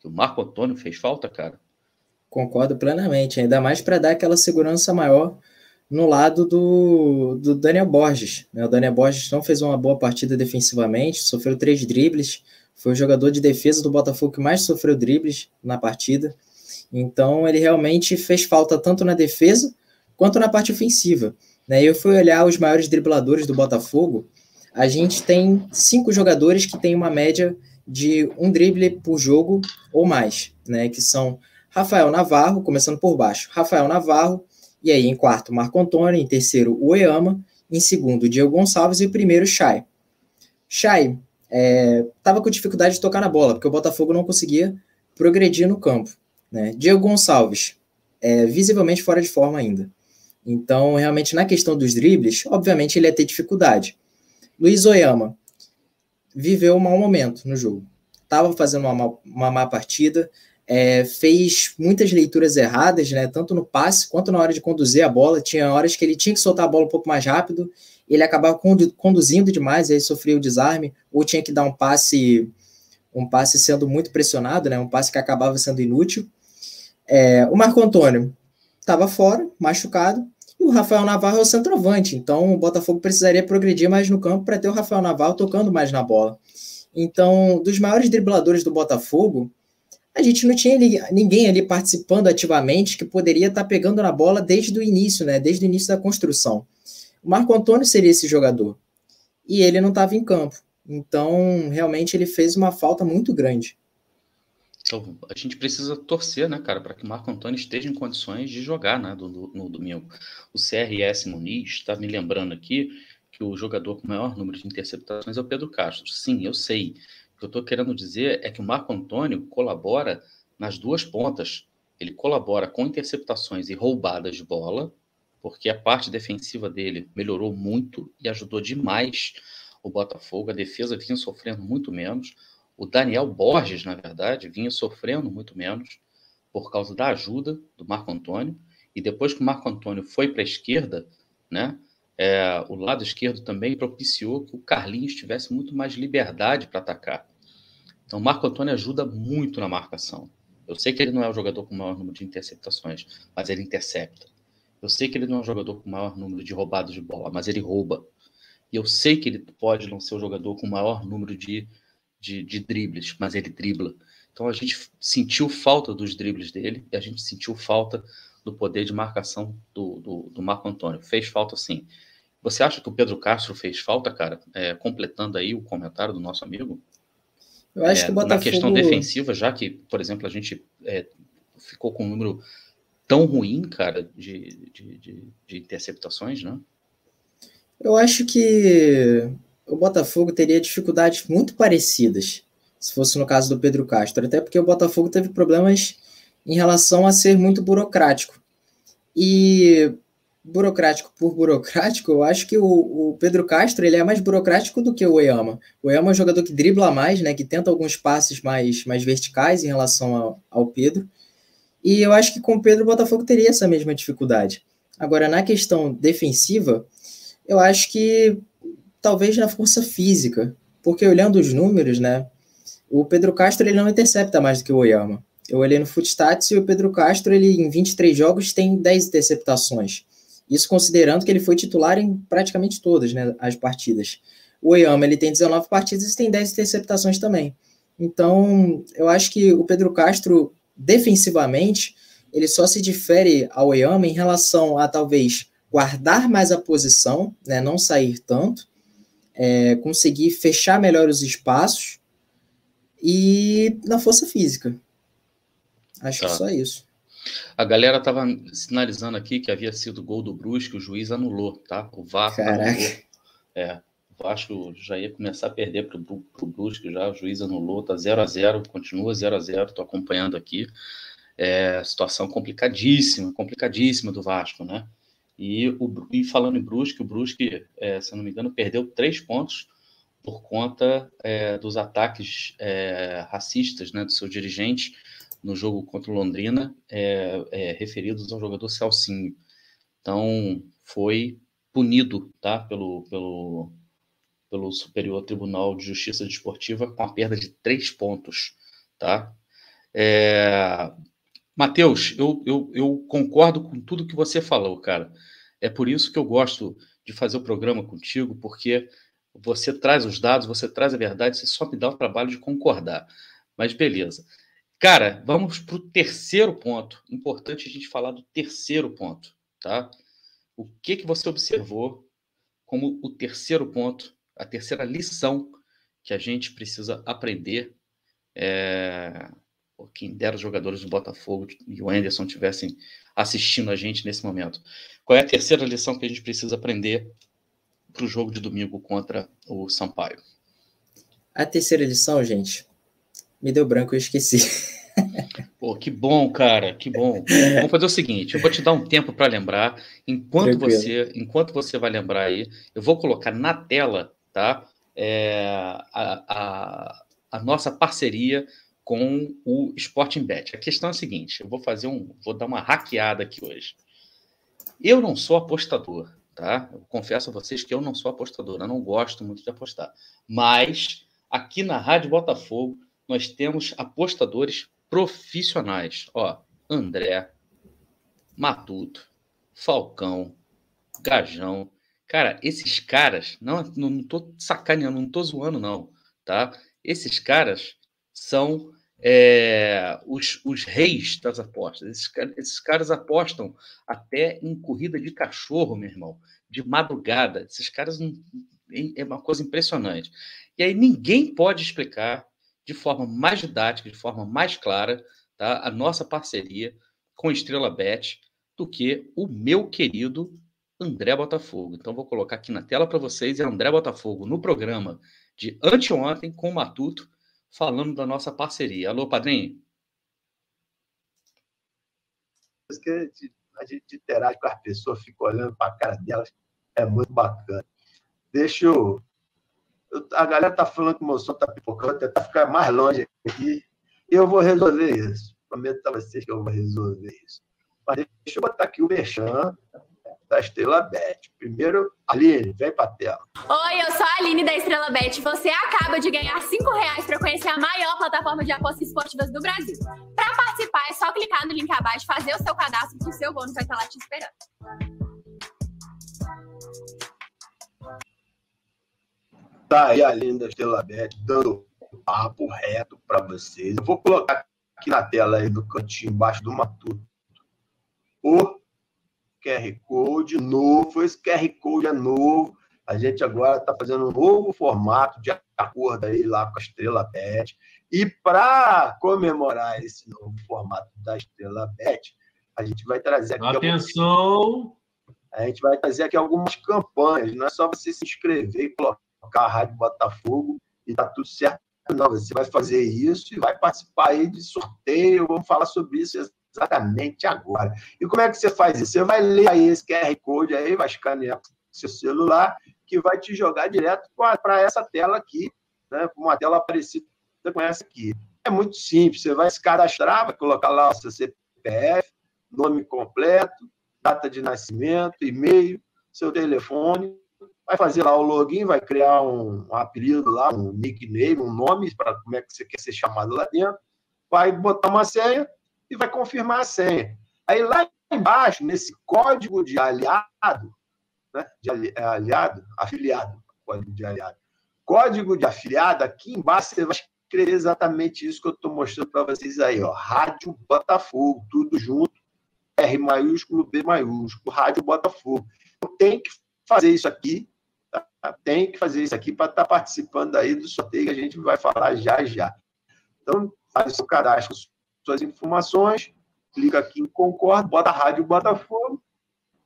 que o Marco Antônio fez falta, cara? Concordo plenamente, ainda mais para dar aquela segurança maior no lado do, do Daniel Borges. Né? O Daniel Borges não fez uma boa partida defensivamente, sofreu três dribles, foi o jogador de defesa do Botafogo que mais sofreu dribles na partida. Então ele realmente fez falta tanto na defesa quanto na parte ofensiva. Né? Eu fui olhar os maiores dribladores do Botafogo. A gente tem cinco jogadores que têm uma média de um drible por jogo ou mais, né? Que são Rafael Navarro, começando por baixo. Rafael Navarro, e aí em quarto, Marco Antônio, em terceiro, o Eama, em segundo, Diego Gonçalves e o primeiro, Chay. Chay estava é, com dificuldade de tocar na bola, porque o Botafogo não conseguia progredir no campo. Né? Diego Gonçalves, é, visivelmente fora de forma ainda. Então, realmente, na questão dos dribles, obviamente ele ia ter dificuldade. Luiz Oyama viveu um mau momento no jogo. Estava fazendo uma, uma má partida, é, fez muitas leituras erradas, né, tanto no passe quanto na hora de conduzir a bola. Tinha horas que ele tinha que soltar a bola um pouco mais rápido ele acabava conduzindo demais, aí sofria o desarme, ou tinha que dar um passe, um passe sendo muito pressionado, né, um passe que acabava sendo inútil. É, o Marco Antônio estava fora, machucado, e o Rafael Navarro é o centroavante, então o Botafogo precisaria progredir mais no campo para ter o Rafael Navarro tocando mais na bola. Então, dos maiores dribladores do Botafogo, a gente não tinha ninguém ali participando ativamente que poderia estar tá pegando na bola desde o início, né? Desde o início da construção. O Marco Antônio seria esse jogador. E ele não estava em campo. Então, realmente, ele fez uma falta muito grande. Então, a gente precisa torcer, né, cara, para que o Marco Antônio esteja em condições de jogar né, no, no domingo. O CRS Muniz está me lembrando aqui que o jogador com maior número de interceptações é o Pedro Castro. Sim, eu sei. O que eu estou querendo dizer é que o Marco Antônio colabora nas duas pontas. Ele colabora com interceptações e roubadas de bola, porque a parte defensiva dele melhorou muito e ajudou demais o Botafogo. A defesa vinha sofrendo muito menos. O Daniel Borges, na verdade, vinha sofrendo muito menos por causa da ajuda do Marco Antônio. E depois que o Marco Antônio foi para a esquerda, né, é, o lado esquerdo também propiciou que o Carlinhos tivesse muito mais liberdade para atacar. Então, o Marco Antônio ajuda muito na marcação. Eu sei que ele não é o jogador com o maior número de interceptações, mas ele intercepta. Eu sei que ele não é um jogador com o maior número de roubadas de bola, mas ele rouba. E eu sei que ele pode não ser o jogador com o maior número de, de, de dribles, mas ele dribla. Então a gente sentiu falta dos dribles dele e a gente sentiu falta do poder de marcação do, do, do Marco Antônio. Fez falta sim. Você acha que o Pedro Castro fez falta, cara? É, completando aí o comentário do nosso amigo. Eu acho é, que o Botafogo... Na questão defensiva, já que, por exemplo, a gente é, ficou com um número tão ruim, cara, de, de, de, de interceptações, né? Eu acho que o Botafogo teria dificuldades muito parecidas se fosse no caso do Pedro Castro, até porque o Botafogo teve problemas em relação a ser muito burocrático. E burocrático por burocrático, eu acho que o, o, Pedro Castro ele é mais burocrático do que o Oyama. O Oyama é um jogador que dribla mais, né, que tenta alguns passes mais, mais verticais em relação ao, ao Pedro. E eu acho que com o Pedro o Botafogo teria essa mesma dificuldade. Agora, na questão defensiva, eu acho que talvez na força física, porque olhando os números, né, o Pedro Castro ele não intercepta mais do que o Oyama. Eu olhei no Footstats e o Pedro Castro, ele em 23 jogos tem 10 interceptações. Isso considerando que ele foi titular em praticamente todas né, as partidas. O Oyama ele tem 19 partidas e tem 10 interceptações também. Então, eu acho que o Pedro Castro, defensivamente, ele só se difere ao Oyama em relação a talvez guardar mais a posição, né, não sair tanto, é, conseguir fechar melhor os espaços e na força física. Acho tá. que só isso. A galera estava sinalizando aqui que havia sido gol do Brusque, o juiz anulou, tá? O Vasco Caraca. anulou. É, o Vasco já ia começar a perder para o Brusque já, o juiz anulou, tá 0 a 0 continua 0 a 0 estou acompanhando aqui. É, situação complicadíssima, complicadíssima do Vasco, né? E, o, e falando em Brusque, o Brusque, é, se eu não me engano, perdeu três pontos por conta é, dos ataques é, racistas né, do seu dirigente no jogo contra o Londrina, é, é, referidos ao jogador Celcinho. Então, foi punido tá, pelo, pelo, pelo Superior Tribunal de Justiça Desportiva com a perda de três pontos. Tá? É... Matheus, eu, eu, eu concordo com tudo que você falou, cara. É por isso que eu gosto de fazer o programa contigo, porque você traz os dados, você traz a verdade, você só me dá o trabalho de concordar. Mas beleza. Cara, vamos para o terceiro ponto. Importante a gente falar do terceiro ponto, tá? O que que você observou como o terceiro ponto, a terceira lição que a gente precisa aprender? É... Quem dera os jogadores do Botafogo e o Anderson tivessem assistindo a gente nesse momento. Qual é a terceira lição que a gente precisa aprender para o jogo de domingo contra o Sampaio? A terceira lição, gente, me deu branco, eu esqueci. Pô, que bom, cara, que bom. Vamos fazer o seguinte, eu vou te dar um tempo para lembrar. Enquanto Tranquilo. você, enquanto você vai lembrar aí, eu vou colocar na tela, tá? É, a, a, a, nossa parceria com o Sporting Bet. A questão é a seguinte, eu vou fazer um, vou dar uma hackeada aqui hoje. Eu não sou apostador, tá? Eu confesso a vocês que eu não sou apostador, eu não gosto muito de apostar. Mas aqui na Rádio Botafogo nós temos apostadores profissionais. Ó, André, Matuto, Falcão, Gajão. Cara, esses caras, não, não tô sacaneando, não tô zoando, não, tá? Esses caras são é, os, os reis das apostas. Esses, esses caras apostam até em corrida de cachorro, meu irmão, de madrugada. Esses caras não, é uma coisa impressionante. E aí ninguém pode explicar de forma mais didática, de forma mais clara, tá? a nossa parceria com Estrela Bet do que o meu querido André Botafogo. Então, vou colocar aqui na tela para vocês, é André Botafogo no programa de anteontem com o Matuto, falando da nossa parceria. Alô, padrinho? A gente interage com as pessoas, fica olhando para a cara delas, é muito bacana. Deixa eu a galera tá falando que o meu som tá pipocando, tentar ficar mais longe aqui. E eu vou resolver isso. Prometo a vocês que eu vou resolver isso. Mas deixa eu botar aqui o Merchan da Estrela Bet. Primeiro, Aline, vem pra tela. Oi, eu sou a Aline da Estrela Bet. Você acaba de ganhar 5 reais para conhecer a maior plataforma de apostas esportivas do Brasil. Para participar, é só clicar no link abaixo, fazer o seu cadastro, que o seu bônus vai estar lá te esperando. Tá aí a linda Estrela Bet dando papo reto para vocês. Eu vou colocar aqui na tela aí do cantinho embaixo do Matuto o QR Code novo. Esse QR Code é novo. A gente agora está fazendo um novo formato de acordo aí lá com a Estrela Bet. E para comemorar esse novo formato da Estrela Bet, a gente vai trazer aqui. Atenção! Algumas... A gente vai trazer aqui algumas campanhas. Não é só você se inscrever e colocar colocar a Rádio Botafogo e tá tudo certo, Não, você vai fazer isso e vai participar aí de sorteio. Vamos falar sobre isso exatamente agora. E como é que você faz isso? Você vai ler aí esse QR Code aí, vai escanear seu celular, que vai te jogar direto para essa tela aqui, né? Uma tela parecida com essa aqui. É muito simples, você vai se cadastrar, vai colocar lá o seu CPF, nome completo, data de nascimento, e-mail, seu telefone, vai fazer lá o login, vai criar um, um apelido lá, um nickname, um nome para como é que você quer ser chamado lá dentro, vai botar uma senha e vai confirmar a senha. Aí lá embaixo, nesse código de aliado, né, de é, aliado, afiliado, código de aliado, código de afiliado, aqui embaixo você vai escrever exatamente isso que eu estou mostrando para vocês aí, ó, Rádio Botafogo, tudo junto, R maiúsculo, B maiúsculo, Rádio Botafogo. Tem que fazer isso aqui? Tem que fazer isso aqui para estar tá participando aí do sorteio que a gente vai falar já já. Então, faz o seu cadastro, suas informações, clica aqui em concordo, bota Rádio Botafogo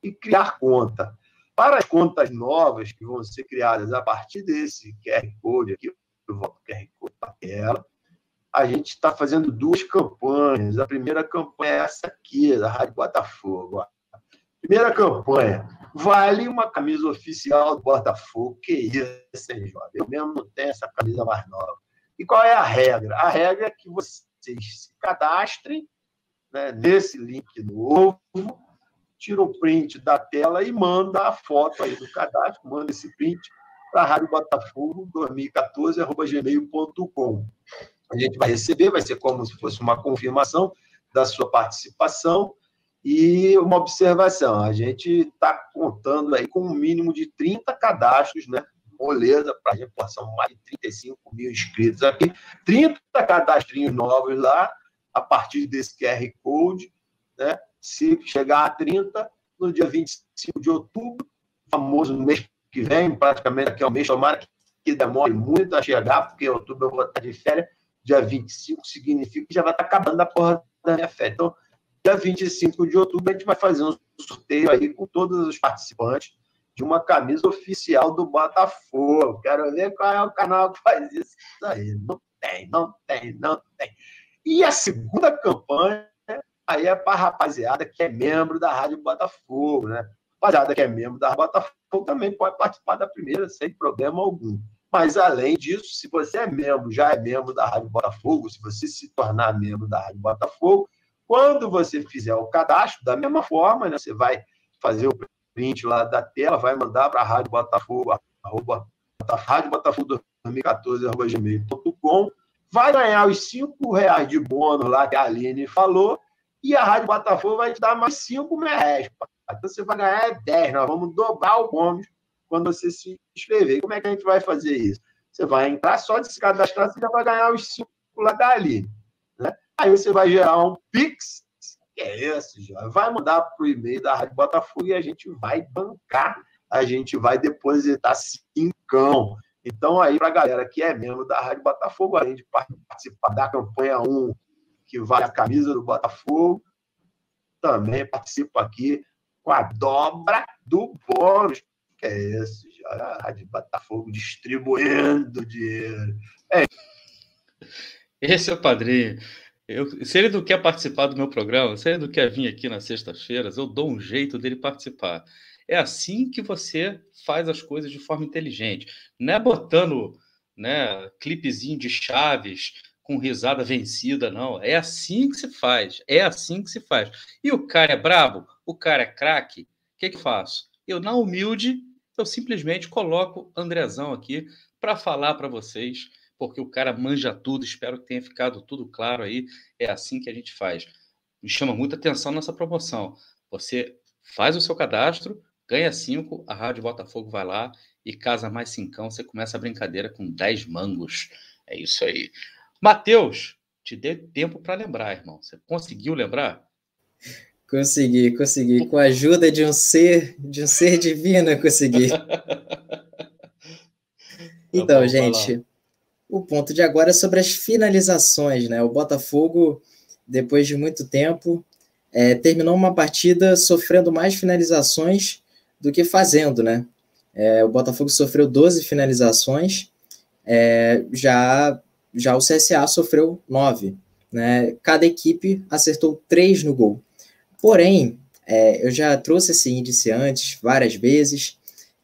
e criar conta. Para as contas novas que vão ser criadas a partir desse QR Code aqui, eu volto o QR Code para a tela, a gente está fazendo duas campanhas. A primeira campanha é essa aqui, da Rádio Botafogo. Primeira campanha. Vale uma camisa oficial do Botafogo. Que isso, hein, jovem? Eu mesmo não tenho essa camisa mais nova. E qual é a regra? A regra é que vocês se cadastrem né, nesse link novo, tira o print da tela e manda a foto aí do cadastro, manda esse print para Rádio Botafogo 2014.gmail.com a gente vai receber, vai ser como se fosse uma confirmação da sua participação e uma observação. A gente está contando aí com um mínimo de 30 cadastros, né? Moleza, para a gente, são mais de 35 mil inscritos aqui, 30 cadastrinhos novos lá, a partir desse QR Code, né? Se chegar a 30, no dia 25 de outubro, famoso mês que vem, praticamente aqui é o mês, tomara que demore muito a chegar, porque outubro eu vou estar de férias, dia 25 significa que já vai estar acabando a porra da minha fé. Então, dia 25 de outubro, a gente vai fazer um sorteio aí com todos os participantes de uma camisa oficial do Botafogo. Quero ver qual é o canal que faz isso aí. Não tem, não tem, não tem. E a segunda campanha aí é para a rapaziada que é membro da Rádio Botafogo, né? Rapaziada que é membro da Rádio Botafogo também pode participar da primeira sem problema algum. Mas, além disso, se você é membro, já é membro da Rádio Botafogo, se você se tornar membro da Rádio Botafogo, quando você fizer o cadastro, da mesma forma, né, você vai fazer o print lá da tela, vai mandar para a Rádio Botafogo, arroba, Rádio Botafogo 2014, arroba gmail.com, vai ganhar os cinco reais de bônus lá que a Aline falou, e a Rádio Botafogo vai te dar mais cinco reais. Então você vai ganhar 10, nós vamos dobrar o bônus quando você se inscrever. Como é que a gente vai fazer isso? Você vai entrar só de se cadastrar, você já vai ganhar os cinco lá dali. Né? Aí você vai gerar um Pix, que é esse, já vai mandar para o e-mail da Rádio Botafogo e a gente vai bancar, a gente vai depositar cincão. Então, aí, para a galera que é membro da Rádio Botafogo, além de participar da campanha 1, que vai a camisa do Botafogo, também participa aqui com a dobra do bônus que é esse? Já a Rádio Botafogo distribuindo dinheiro. É. Esse é o padrinho. Eu, se ele não quer participar do meu programa, se ele não quer vir aqui nas sextas-feiras, eu dou um jeito dele participar. É assim que você faz as coisas de forma inteligente. Não é botando né, clipezinho de chaves com risada vencida, não. É assim que se faz. É assim que se faz. E o cara é brabo, o cara é craque. O que, que faço? Eu, na humilde, eu simplesmente coloco Andrezão aqui para falar para vocês, porque o cara manja tudo, espero que tenha ficado tudo claro aí. É assim que a gente faz. Me chama muita atenção nessa promoção. Você faz o seu cadastro, ganha 5, a Rádio Botafogo vai lá e casa mais cincão, você começa a brincadeira com 10 mangos. É isso aí. Matheus, te dê tempo para lembrar, irmão. Você conseguiu lembrar? Consegui, consegui. Com a ajuda de um ser, de um ser divino, consegui. Então, tá gente, o ponto de agora é sobre as finalizações, né? O Botafogo, depois de muito tempo, é, terminou uma partida sofrendo mais finalizações do que fazendo, né? É, o Botafogo sofreu 12 finalizações, é, já já o CSA sofreu nove. Né? Cada equipe acertou três no gol. Porém, é, eu já trouxe esse índice antes, várias vezes,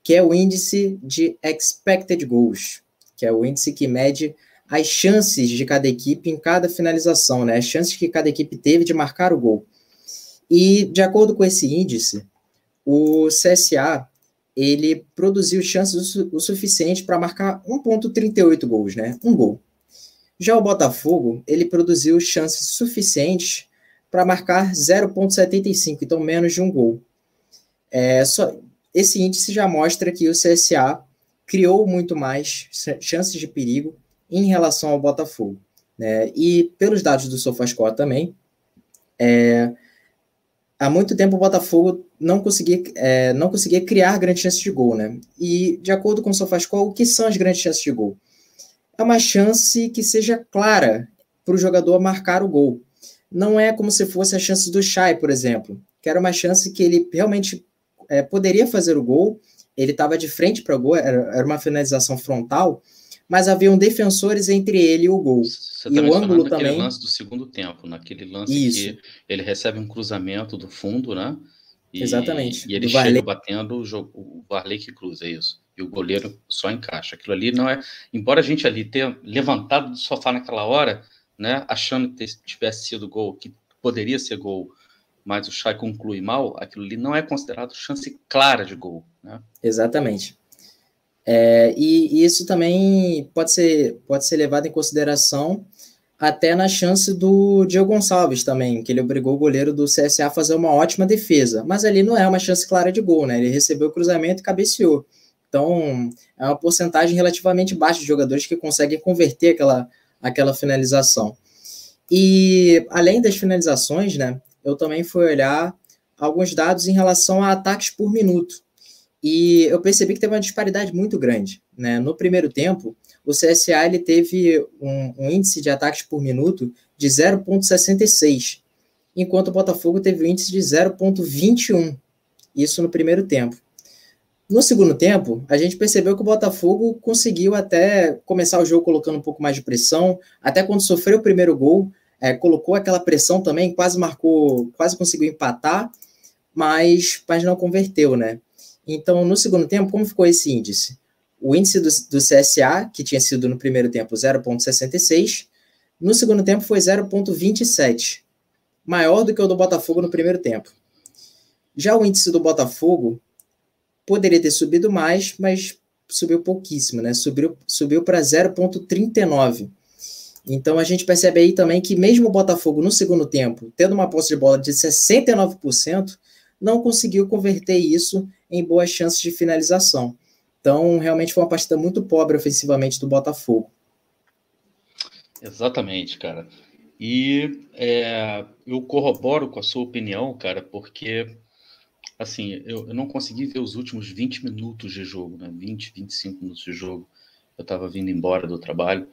que é o índice de expected goals, que é o índice que mede as chances de cada equipe em cada finalização, né? As chances que cada equipe teve de marcar o gol. E de acordo com esse índice, o CSA ele produziu chances o suficiente para marcar 1.38 gols, né? Um gol. Já o Botafogo, ele produziu chances suficientes para marcar 0.75, então menos de um gol. É, só, esse índice já mostra que o CSA criou muito mais chances de perigo em relação ao Botafogo. Né? E pelos dados do SofaScore também, é, há muito tempo o Botafogo não conseguia, é, não conseguia criar grandes chances de gol. Né? E de acordo com o SofaScore, o que são as grandes chances de gol? É uma chance que seja clara para o jogador marcar o gol. Não é como se fosse a chance do Chay, por exemplo, que era uma chance que ele realmente é, poderia fazer o gol, ele estava de frente para o gol, era, era uma finalização frontal, mas haviam defensores entre ele e o gol. Você e o ângulo também. lance do segundo tempo, naquele lance Isso. que ele recebe um cruzamento do fundo, né? E, Exatamente. E ele chega batendo o, jogo, o Varley que cruza, é isso. E o goleiro só encaixa. Aquilo ali não é. Embora a gente ali tenha levantado do sofá naquela hora, né? Achando que tivesse sido gol, que poderia ser gol, mas o Chay conclui mal, aquilo ali não é considerado chance clara de gol. Né? Exatamente. É, e, isso também pode ser, pode ser levado em consideração até na chance do Diego Gonçalves também, que ele obrigou o goleiro do CSA a fazer uma ótima defesa. Mas ali não é uma chance clara de gol, né? Ele recebeu o cruzamento e cabeceou. Então, é uma porcentagem relativamente baixa de jogadores que conseguem converter aquela, aquela finalização. E além das finalizações, né, eu também fui olhar alguns dados em relação a ataques por minuto. E eu percebi que teve uma disparidade muito grande. Né? No primeiro tempo, o CSA ele teve um, um índice de ataques por minuto de 0,66, enquanto o Botafogo teve um índice de 0,21. Isso no primeiro tempo. No segundo tempo, a gente percebeu que o Botafogo conseguiu até começar o jogo colocando um pouco mais de pressão, até quando sofreu o primeiro gol, é, colocou aquela pressão também, quase marcou, quase conseguiu empatar, mas, mas não converteu, né? Então, no segundo tempo, como ficou esse índice? O índice do, do CSA, que tinha sido no primeiro tempo 0,66, no segundo tempo foi 0,27, maior do que o do Botafogo no primeiro tempo. Já o índice do Botafogo poderia ter subido mais, mas subiu pouquíssimo, né? Subiu, subiu para 0,39. Então a gente percebe aí também que mesmo o Botafogo no segundo tempo, tendo uma posse de bola de 69%, não conseguiu converter isso em boas chances de finalização. Então, realmente foi uma partida muito pobre ofensivamente do Botafogo. Exatamente, cara. E é, eu corroboro com a sua opinião, cara, porque assim, eu, eu, não consegui ver os últimos 20 minutos de jogo, né? 20, 25 minutos de jogo. Eu estava vindo embora do trabalho.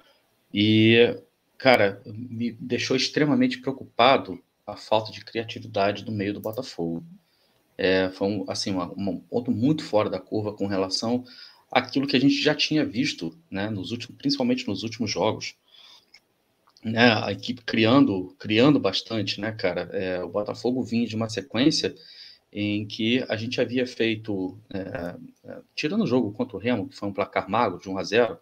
E, cara, me deixou extremamente preocupado a falta de criatividade do meio do Botafogo é, foi um, assim, uma, um ponto muito fora da curva com relação àquilo que a gente já tinha visto, né, nos últimos, principalmente nos últimos jogos. Né, a equipe criando, criando bastante, né, cara? É, o Botafogo vinha de uma sequência em que a gente havia feito, é, é tirando o jogo contra o Remo, que foi um placar mago de 1 a 0,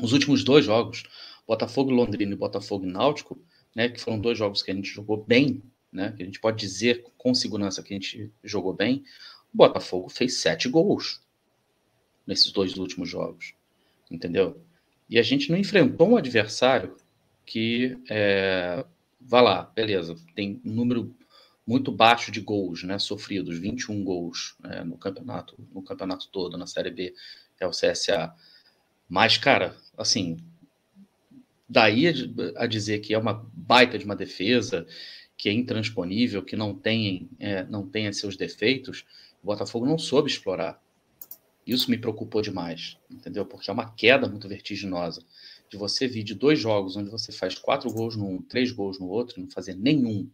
os últimos dois jogos, Botafogo Londrina e Botafogo Náutico, né, que foram dois jogos que a gente jogou bem, né, que a gente pode dizer com segurança que a gente jogou bem, o Botafogo fez sete gols nesses dois últimos jogos, entendeu? E a gente não enfrentou um adversário que, é, vá lá, beleza, tem um número muito baixo de gols, né, sofridos, 21 gols né, no campeonato, no campeonato todo, na Série B, é o CSA. Mas, cara, assim, daí a dizer que é uma baita de uma defesa, que é intransponível, que não tem, é, não tenha seus defeitos, o Botafogo não soube explorar. Isso me preocupou demais, entendeu? Porque é uma queda muito vertiginosa. De você vir de dois jogos onde você faz quatro gols num, três gols no outro, não fazer nenhum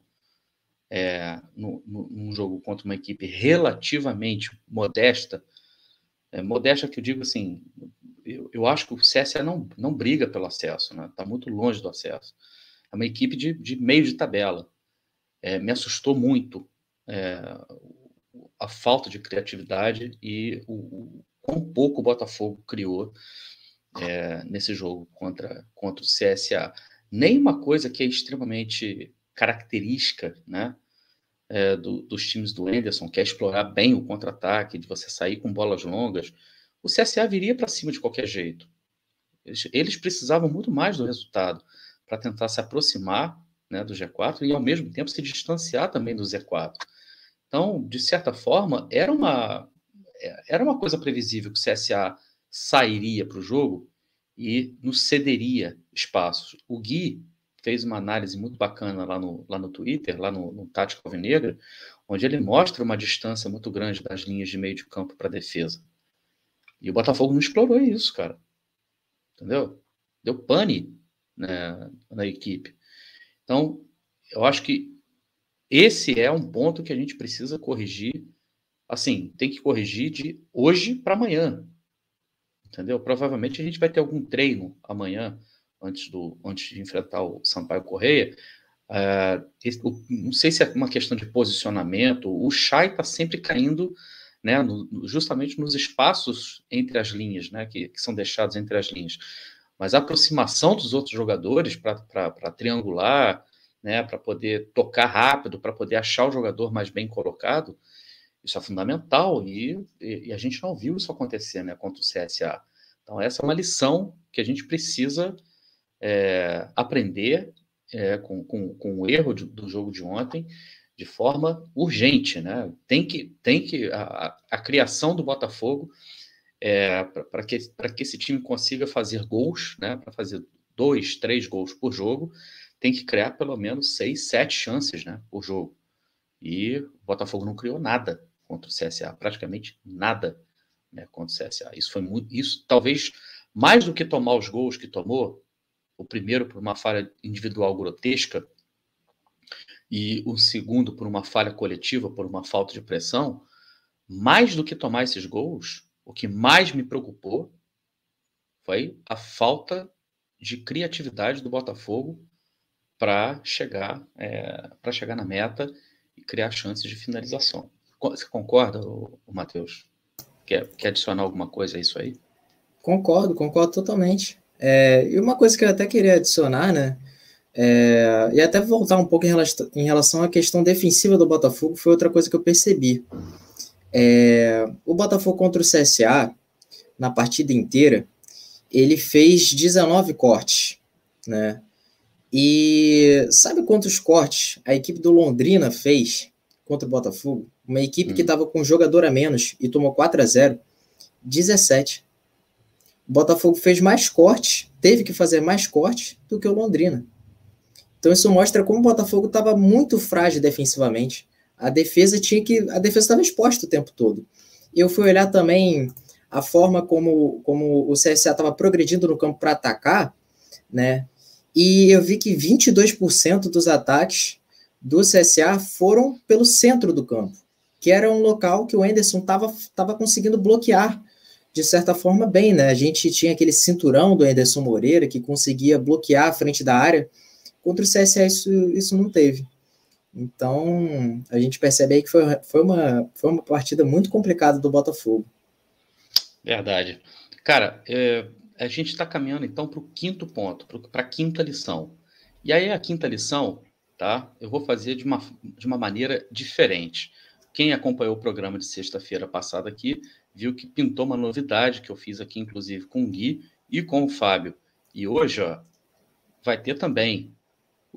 é, no, no, num jogo contra uma equipe relativamente modesta, é, modesta que eu digo assim, eu, eu acho que o CSA não, não briga pelo acesso, né? Está muito longe do acesso. É uma equipe de, de meio de tabela. É, me assustou muito é, a falta de criatividade e o, o quão pouco o Botafogo criou é, nesse jogo contra, contra o CSA. Nem uma coisa que é extremamente característica, né? É, do, dos times do Anderson, que é explorar bem o contra-ataque, de você sair com bolas longas, o CSA viria para cima de qualquer jeito. Eles, eles, precisavam muito mais do resultado para tentar se aproximar né, do G4 e, ao mesmo tempo, se distanciar também do Z4. Então, de certa forma, era uma, era uma coisa previsível que o CSA sairia para o jogo e nos cederia espaços. O Gui fez uma análise muito bacana lá no, lá no Twitter, lá no, no Tático Alvinegra, onde ele mostra uma distância muito grande das linhas de meio de campo para a defesa. E o Botafogo não explorou isso, cara. Entendeu? Deu pane né, na equipe. Então, eu acho que esse é um ponto que a gente precisa corrigir. Assim, tem que corrigir de hoje para amanhã. Entendeu? Provavelmente a gente vai ter algum treino amanhã, antes, do, antes de enfrentar o Sampaio Correia. Uh, não sei se é uma questão de posicionamento. O Chay está sempre caindo né, no, justamente nos espaços entre as linhas, né, que, que, são deixados entre as linhas. Mas a aproximação dos outros jogadores para triangular, né, para poder tocar rápido, para poder achar o jogador mais bem colocado, isso é fundamental e, e, e, a gente não viu isso acontecer né, contra o CSA. Então, essa é uma lição que a gente precisa é, aprender é, com, com, com, o erro de, do jogo de ontem de forma urgente, né? Tem que, tem que a, a criação do Botafogo é, para que, que esse time consiga fazer gols, né? Para fazer dois, três gols por jogo, tem que criar pelo menos seis, sete chances, né? Por jogo. E o Botafogo não criou nada contra o CSA, praticamente nada, né? Contra o CSA. Isso foi muito, isso talvez mais do que tomar os gols que tomou, o primeiro por uma falha individual grotesca, e o segundo por uma falha coletiva, por uma falta de pressão, mais do que tomar esses gols, o que mais me preocupou foi a falta de criatividade do Botafogo para chegar é, para chegar na meta e criar chances de finalização. Você concorda, Matheus? Quer, quer adicionar alguma coisa a isso aí? Concordo, concordo totalmente. É, e uma coisa que eu até queria adicionar, né? É, e até voltar um pouco em relação, em relação à questão defensiva do Botafogo, foi outra coisa que eu percebi. É, o Botafogo contra o CSA, na partida inteira, ele fez 19 cortes, né? E sabe quantos cortes a equipe do Londrina fez contra o Botafogo? Uma equipe hum. que estava com um jogador a menos e tomou 4 a 0 17. O Botafogo fez mais cortes, teve que fazer mais cortes do que o Londrina. Então isso mostra como o Botafogo estava muito frágil defensivamente. A defesa tinha que. A defesa estava exposta o tempo todo. Eu fui olhar também a forma como, como o CSA estava progredindo no campo para atacar, né? E eu vi que 22% dos ataques do CSA foram pelo centro do campo, que era um local que o Anderson estava tava conseguindo bloquear de certa forma bem, né? A gente tinha aquele cinturão do Anderson Moreira que conseguia bloquear a frente da área Contra o CSA isso, isso não teve. Então, a gente percebe aí que foi, foi, uma, foi uma partida muito complicada do Botafogo. Verdade. Cara, é, a gente está caminhando então para o quinto ponto, para a quinta lição. E aí a quinta lição, tá? Eu vou fazer de uma, de uma maneira diferente. Quem acompanhou o programa de sexta-feira passada aqui, viu que pintou uma novidade que eu fiz aqui, inclusive, com o Gui e com o Fábio. E hoje, ó, vai ter também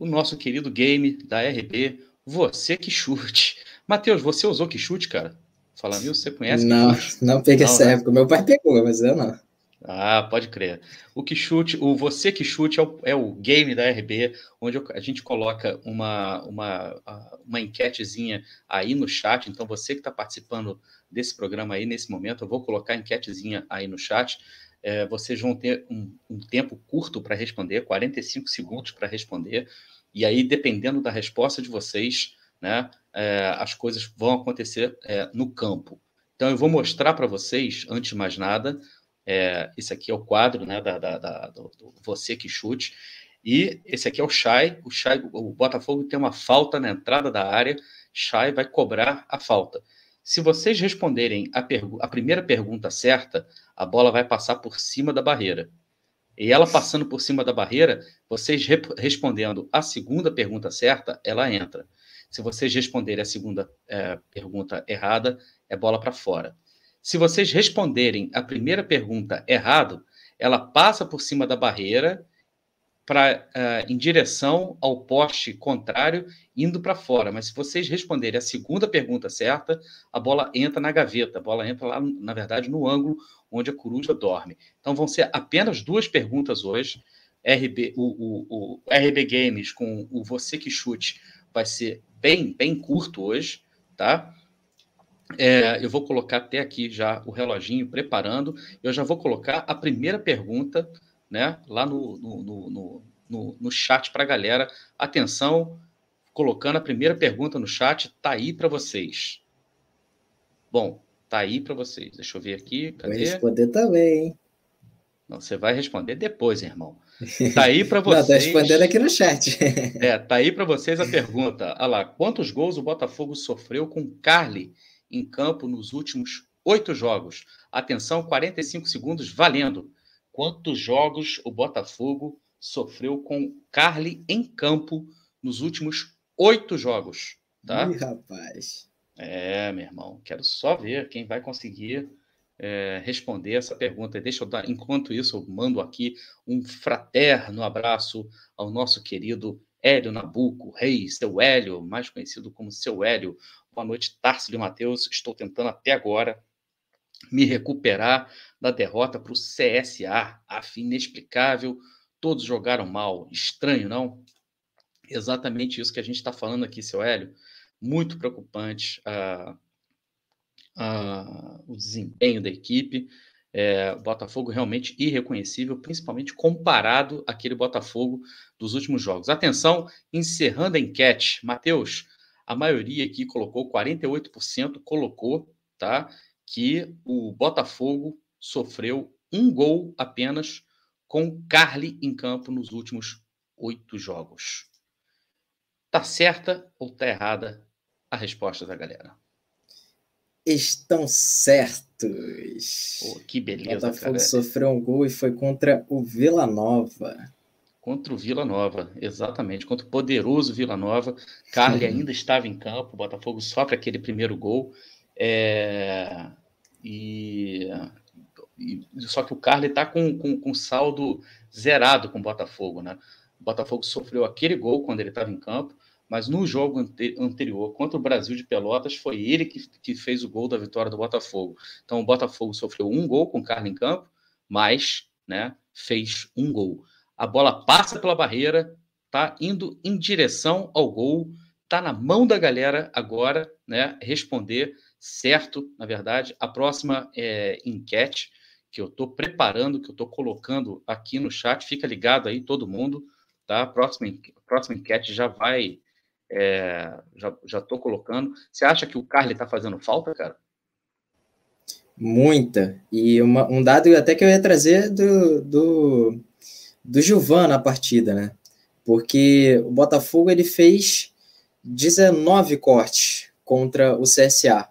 o nosso querido game da RB, Você Que Chute. Matheus, você usou Que Chute, cara? Falando isso, você conhece? Não, não peguei essa né? época. Meu pai pegou, mas eu não. Ah, pode crer. O que chute, o você que chute é o, é o game da RB, onde a gente coloca uma, uma, uma enquetezinha aí no chat. Então, você que está participando desse programa aí nesse momento, eu vou colocar a enquetezinha aí no chat é, vocês vão ter um, um tempo curto para responder, 45 segundos para responder, e aí, dependendo da resposta de vocês, né, é, as coisas vão acontecer é, no campo. Então, eu vou mostrar para vocês, antes de mais nada, É, esse aqui é o quadro, né, da, da, da do, do, Você que Chute. E esse aqui é o Chay. O Chay, o Botafogo tem uma falta na entrada da área. Chay vai cobrar a falta. Se vocês responderem a, a primeira pergunta certa, a bola vai passar por cima da barreira. E ela passando por cima da barreira, vocês respondendo a segunda pergunta certa, ela entra. Se vocês responderem a segunda é, pergunta errada, é bola para fora. Se vocês responderem a primeira pergunta errado, ela passa por cima da barreira para uh, em direção ao poste contrário, indo para fora. Mas se vocês responderem a segunda pergunta certa, a bola entra na gaveta, a bola entra lá, na verdade, no ângulo onde a coruja dorme. Então vão ser apenas duas perguntas hoje. RB, o, o, o RB Games com o Você que Chute vai ser bem, bem curto hoje, tá? É, eu vou colocar até aqui já o reloginho preparando. Eu já vou colocar a primeira pergunta né, lá no, no, no, no, no chat para a galera. Atenção, colocando a primeira pergunta no chat, tá aí para vocês. Bom, tá aí para vocês. Deixa eu ver aqui. Cadê? Vou responder também, hein? Não, você vai responder depois, irmão. Tá aí para vocês. Não, respondendo aqui no chat. é, tá aí para vocês a pergunta. Olha lá, quantos gols o Botafogo sofreu com Carly em campo nos últimos oito jogos? Atenção, 45 segundos valendo quantos jogos o Botafogo sofreu com Carly em campo nos últimos oito jogos. Tá? Ih, rapaz. É, meu irmão, quero só ver quem vai conseguir é, responder essa pergunta. Deixa eu dar, enquanto isso, eu mando aqui um fraterno abraço ao nosso querido Hélio Nabuco, rei, seu Hélio, mais conhecido como seu Hélio. Boa noite, Tarso de Mateus. Estou tentando até agora me recuperar da derrota para o CSA, a fim inexplicável. Todos jogaram mal. Estranho, não? Exatamente isso que a gente está falando aqui, seu Hélio. Muito preocupante uh, uh, o desempenho da equipe. É, Botafogo realmente irreconhecível, principalmente comparado àquele Botafogo dos últimos jogos. Atenção, encerrando a enquete, Matheus, a maioria aqui colocou, 48% colocou, tá? Que o Botafogo sofreu um gol apenas com Carly em campo nos últimos oito jogos. Tá certa ou tá errada a resposta da galera? Estão certos. Pô, que beleza, o Botafogo cara. sofreu um gol e foi contra o Vila Nova. Contra o Vila Nova, exatamente. Contra o poderoso Vila Nova. Carly ainda estava em campo. O Botafogo sofre aquele primeiro gol. É... E, e, só que o Carly está com, com, com, saldo zerado com o Botafogo, né? O Botafogo sofreu aquele gol quando ele estava em campo, mas no jogo ante, anterior contra o Brasil de Pelotas foi ele que, que fez o gol da vitória do Botafogo. Então o Botafogo sofreu um gol com o Carly em campo, mas né, fez um gol. A bola passa pela barreira, tá indo em direção ao gol, tá na mão da galera agora, né, responder certo, na verdade. A próxima é, enquete que eu estou preparando, que eu estou colocando aqui no chat, fica ligado aí todo mundo, tá? A próxima, a próxima enquete já vai, é, já estou colocando. Você acha que o Carly está fazendo falta, cara? Muita. E uma, um dado até que eu ia trazer do, do, do Gilvan na partida, né? Porque o Botafogo ele fez 19 cortes contra o CSA.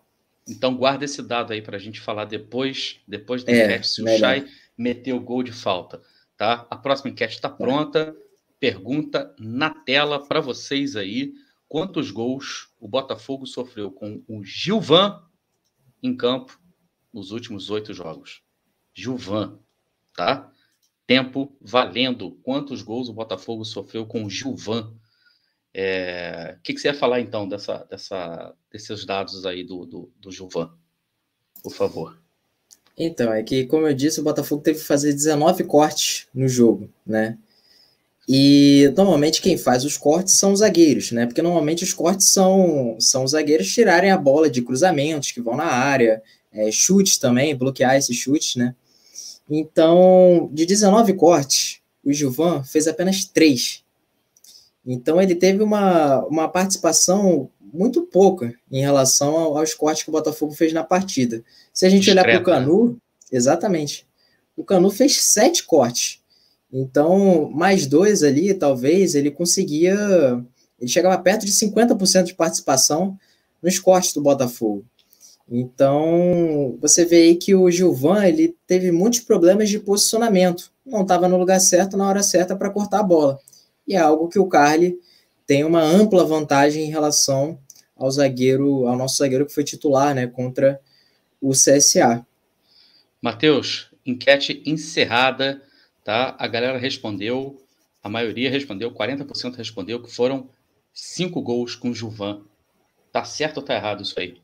Então guarda esse dado aí para a gente falar depois, depois da é, enquete, se melhor. o Chay meteu gol de falta. Tá? A próxima enquete está pronta. Pergunta na tela para vocês aí. Quantos gols o Botafogo sofreu com o Gilvan em campo nos últimos oito jogos? Gilvan, tá? Tempo valendo. Quantos gols o Botafogo sofreu com o Gilvan é, o que, que, você ia falar então dessa, dessa, desses dados aí do, do, do Gilvan? Por favor. Então, é que, como eu disse, o Botafogo teve que fazer 19 cortes no jogo, né? E normalmente quem faz os cortes são os zagueiros, né? Porque normalmente os cortes são, são os zagueiros tirarem a bola de cruzamentos que vão na área, é, chutes também, bloquear esses chutes, né? Então, de 19 cortes, o Gilvan fez apenas 3. Então ele teve uma, uma participação muito pouca em relação aos cortes que o Botafogo fez na partida. Se a gente Discreta. olhar para o Canu, exatamente. o Canu fez sete cortes. Então, mais dois ali, talvez, ele conseguia. Ele chegava perto de 50% de participação nos cortes do Botafogo. Então, você vê aí que o Gilvan ele teve muitos problemas de posicionamento. Não estava no lugar certo na hora certa para cortar a bola. E é algo que o Carly tem uma ampla vantagem em relação ao zagueiro, ao nosso zagueiro que foi titular, né, contra o CSA. Matheus, enquete encerrada, tá? A galera respondeu, a maioria respondeu, 40% respondeu que foram cinco gols com o Gilvan. Tá certo ou tá errado isso aí?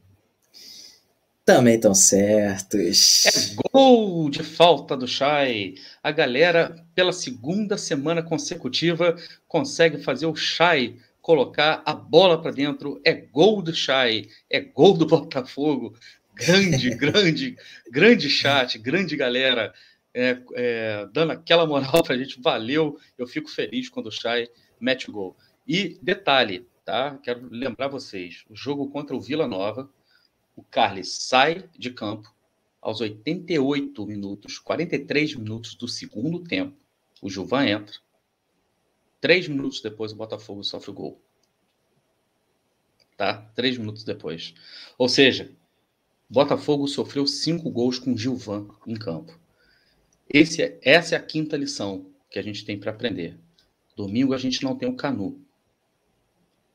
Também estão certos. É gol de falta do Chay. A galera, pela segunda semana consecutiva, consegue fazer o Chay colocar a bola para dentro. É gol do Chay. É gol do Botafogo. Grande, grande, grande chat, grande galera. É, é, dando aquela moral para a gente. Valeu. Eu fico feliz quando o Chay mete o gol. E detalhe, tá? Quero lembrar vocês: o jogo contra o Vila Nova o Carles sai de campo aos 88 minutos, 43 minutos do segundo tempo. O Gilvan entra. Três minutos depois, o Botafogo sofre o gol. Tá? Três minutos depois. Ou seja, Botafogo sofreu cinco gols com Gilvan em campo. Esse é, essa é a quinta lição que a gente tem para aprender. Domingo a gente não tem o Canu.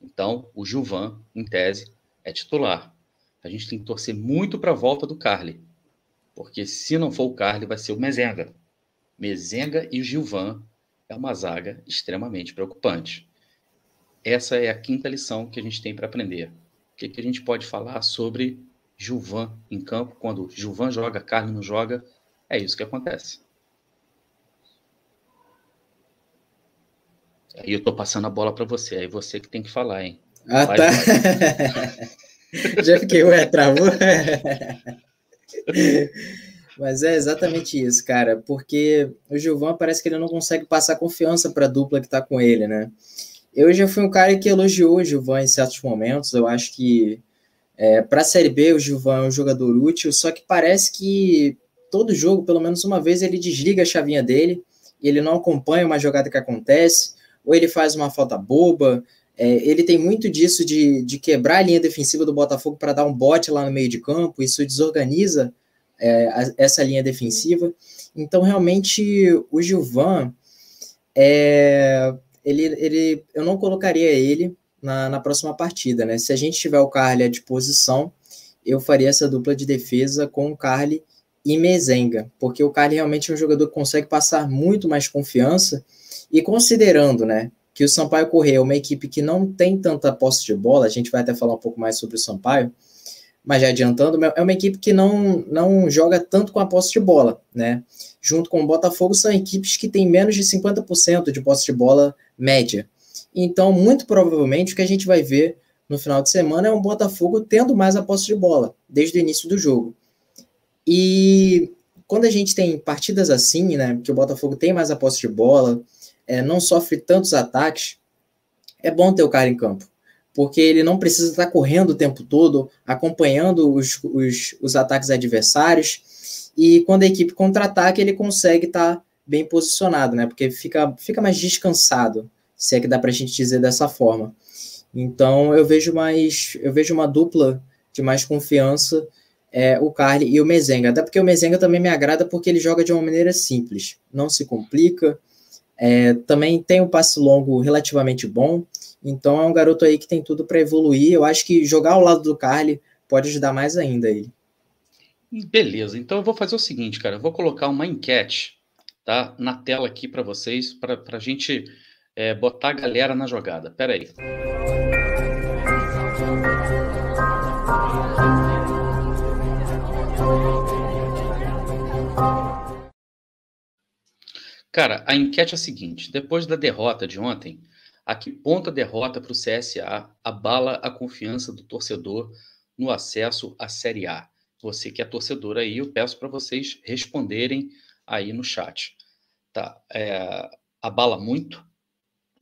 Então, o Gilvan, em tese, é titular a gente tem que torcer muito para a volta do Carly. Porque se não for o Carly, vai ser o Mezenga. Mezenga e o Gilvan é uma zaga extremamente preocupante. Essa é a quinta lição que a gente tem para aprender. O que, que a gente pode falar sobre Gilvan em campo? Quando Gilvan joga, Carly não joga, é isso que acontece. Aí eu estou passando a bola para você, aí você que tem que falar, hein? Ah, vai, tá. Já fiquei, ué, travou? Mas é exatamente isso, cara, porque o Gilvan parece que ele não consegue passar confiança para a dupla que está com ele, né? Eu já fui um cara que elogiou o Gilvan em certos momentos, eu acho que é, para a Série B o Gilvan é um jogador útil, só que parece que todo jogo, pelo menos uma vez, ele desliga a chavinha dele, e ele não acompanha uma jogada que acontece, ou ele faz uma falta boba, é, ele tem muito disso de, de quebrar a linha defensiva do Botafogo para dar um bote lá no meio de campo, isso desorganiza é, a, essa linha defensiva. Então, realmente, o Gilvan, é, ele, ele, eu não colocaria ele na, na próxima partida. Né? Se a gente tiver o Carly à disposição, eu faria essa dupla de defesa com o Carly e Mezenga, porque o Carly realmente é um jogador que consegue passar muito mais confiança, e considerando, né, que o Sampaio Correia é uma equipe que não tem tanta posse de bola, a gente vai até falar um pouco mais sobre o Sampaio, mas já adiantando, é uma equipe que não, não joga tanto com a posse de bola, né? Junto com o Botafogo, são equipes que têm menos de 50% de posse de bola média. Então, muito provavelmente, o que a gente vai ver no final de semana é um Botafogo tendo mais a posse de bola, desde o início do jogo. E quando a gente tem partidas assim, né, que o Botafogo tem mais a posse de bola, é, não sofre tantos ataques, é bom ter o cara em campo, porque ele não precisa estar correndo o tempo todo, acompanhando os, os, os ataques adversários, e quando a equipe contra-ataque, ele consegue estar bem posicionado, né? Porque fica, fica mais descansado, se é que dá para a gente dizer dessa forma. Então eu vejo mais, eu vejo uma dupla de mais confiança é, o Carly e o Mezenga. Até porque o Mezenga também me agrada porque ele joga de uma maneira simples, não se complica, é, também tem um passe longo relativamente bom, então é um garoto aí que tem tudo para evoluir. Eu acho que jogar ao lado do Carly pode ajudar mais ainda ele. Beleza, então eu vou fazer o seguinte, cara, eu vou colocar uma enquete tá, na tela aqui para vocês, para a gente é, botar a galera na jogada. Pera aí. Cara, a enquete é a seguinte: depois da derrota de ontem, a que ponto a derrota para o CSA abala a confiança do torcedor no acesso à Série A? Você que é torcedor aí, eu peço para vocês responderem aí no chat. Tá? É, abala muito.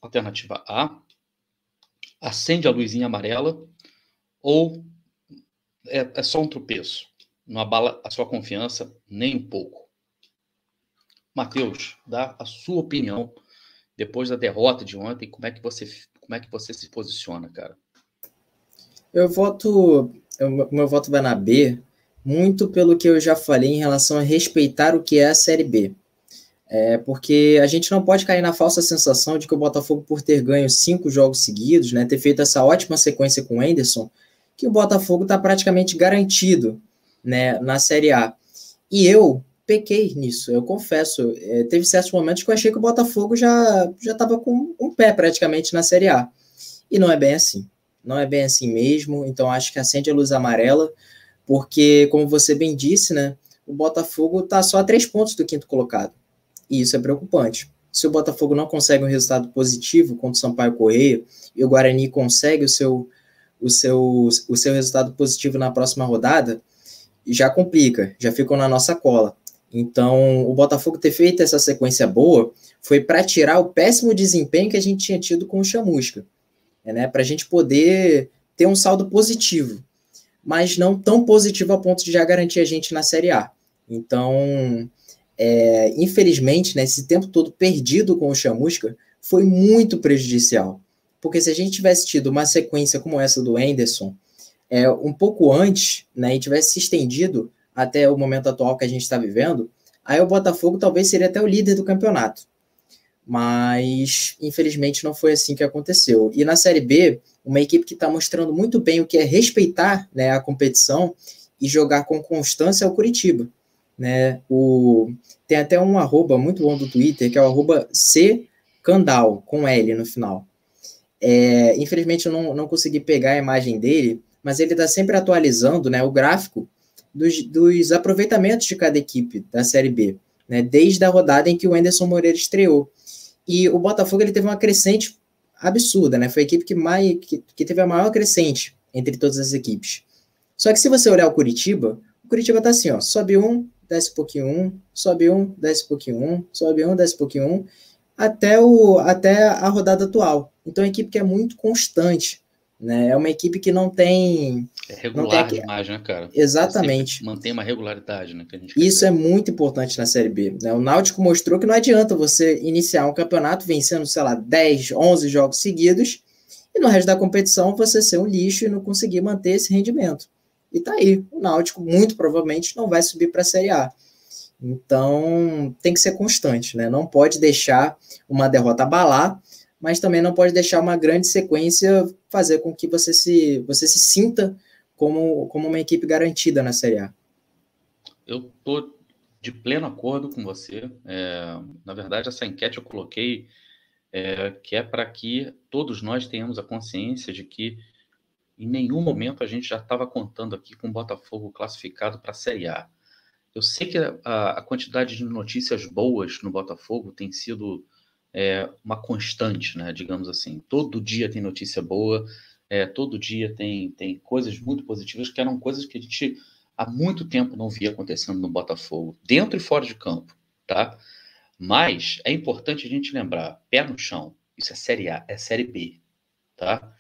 Alternativa A. Acende a luzinha amarela. Ou é, é só um tropeço. Não abala a sua confiança nem um pouco. Matheus, dá a sua opinião depois da derrota de ontem, como é que você, como é que você se posiciona, cara? Eu voto, o meu voto vai na B, muito pelo que eu já falei em relação a respeitar o que é a Série B. É, porque a gente não pode cair na falsa sensação de que o Botafogo, por ter ganho cinco jogos seguidos, né, ter feito essa ótima sequência com o Anderson, que o Botafogo está praticamente garantido né, na Série A. E eu pequei nisso, eu confesso. É, teve certos momentos que eu achei que o Botafogo já estava com um pé praticamente na Série A. E não é bem assim. Não é bem assim mesmo. Então acho que acende a luz amarela, porque, como você bem disse, né, o Botafogo está só a três pontos do quinto colocado. E isso é preocupante. Se o Botafogo não consegue um resultado positivo contra o Sampaio Correia e o Guarani consegue o seu, o seu, o seu resultado positivo na próxima rodada, já complica, já ficam na nossa cola. Então, o Botafogo ter feito essa sequência boa foi para tirar o péssimo desempenho que a gente tinha tido com o Chamusca, né? Para a gente poder ter um saldo positivo, mas não tão positivo a ponto de já garantir a gente na Série A. Então, é, infelizmente, né, esse tempo todo perdido com o Chamusca foi muito prejudicial. Porque se a gente tivesse tido uma sequência como essa do Anderson, é, um pouco antes, né, e tivesse se estendido até o momento atual que a gente está vivendo, aí o Botafogo talvez seria até o líder do campeonato. Mas, infelizmente, não foi assim que aconteceu. E na Série B, uma equipe que está mostrando muito bem o que é respeitar né, a competição e jogar com constância é o Curitiba. Né? O, tem até um arroba muito bom do Twitter, que é o arroba Candal, com L no final. É, infelizmente eu não, não consegui pegar a imagem dele, mas ele está sempre atualizando né, o gráfico dos, dos aproveitamentos de cada equipe da Série B, né, desde a rodada em que o Anderson Moreira estreou. E o Botafogo ele teve uma crescente absurda, né? Foi a equipe que, mais, que, que teve a maior crescente entre todas as equipes. Só que se você olhar o Curitiba, o Curitiba tá assim, ó, sobe um, desce um pouquinho um, sobe um, desce um pouquinho um, sobe um, desce um pouquinho um, até, o, até a rodada atual. Então é uma equipe que é muito constante. Né? É uma equipe que não tem. É regular tem... demais, né, cara? Exatamente. Mantém uma regularidade, né? Isso é muito importante na Série B. Né? O Náutico mostrou que não adianta você iniciar um campeonato vencendo, sei lá, 10, 11 jogos seguidos e no resto da competição você ser um lixo e não conseguir manter esse rendimento. E tá aí. O Náutico muito provavelmente não vai subir para a Série A. Então tem que ser constante, né? Não pode deixar uma derrota abalar mas também não pode deixar uma grande sequência fazer com que você se, você se sinta como, como uma equipe garantida na Série A. Eu estou de pleno acordo com você. É, na verdade, essa enquete eu coloquei é, que é para que todos nós tenhamos a consciência de que em nenhum momento a gente já estava contando aqui com o Botafogo classificado para a Série A. Eu sei que a, a, quantidade de notícias boas no Botafogo tem sido é, uma constante, né? Digamos assim. Todo dia tem notícia boa, é, todo dia tem, tem coisas muito positivas, que eram coisas que a gente há muito tempo não via acontecendo no Botafogo, dentro e fora de campo, tá? Mas é importante a gente lembrar, pé no chão, isso é Série A, é Série B, tá?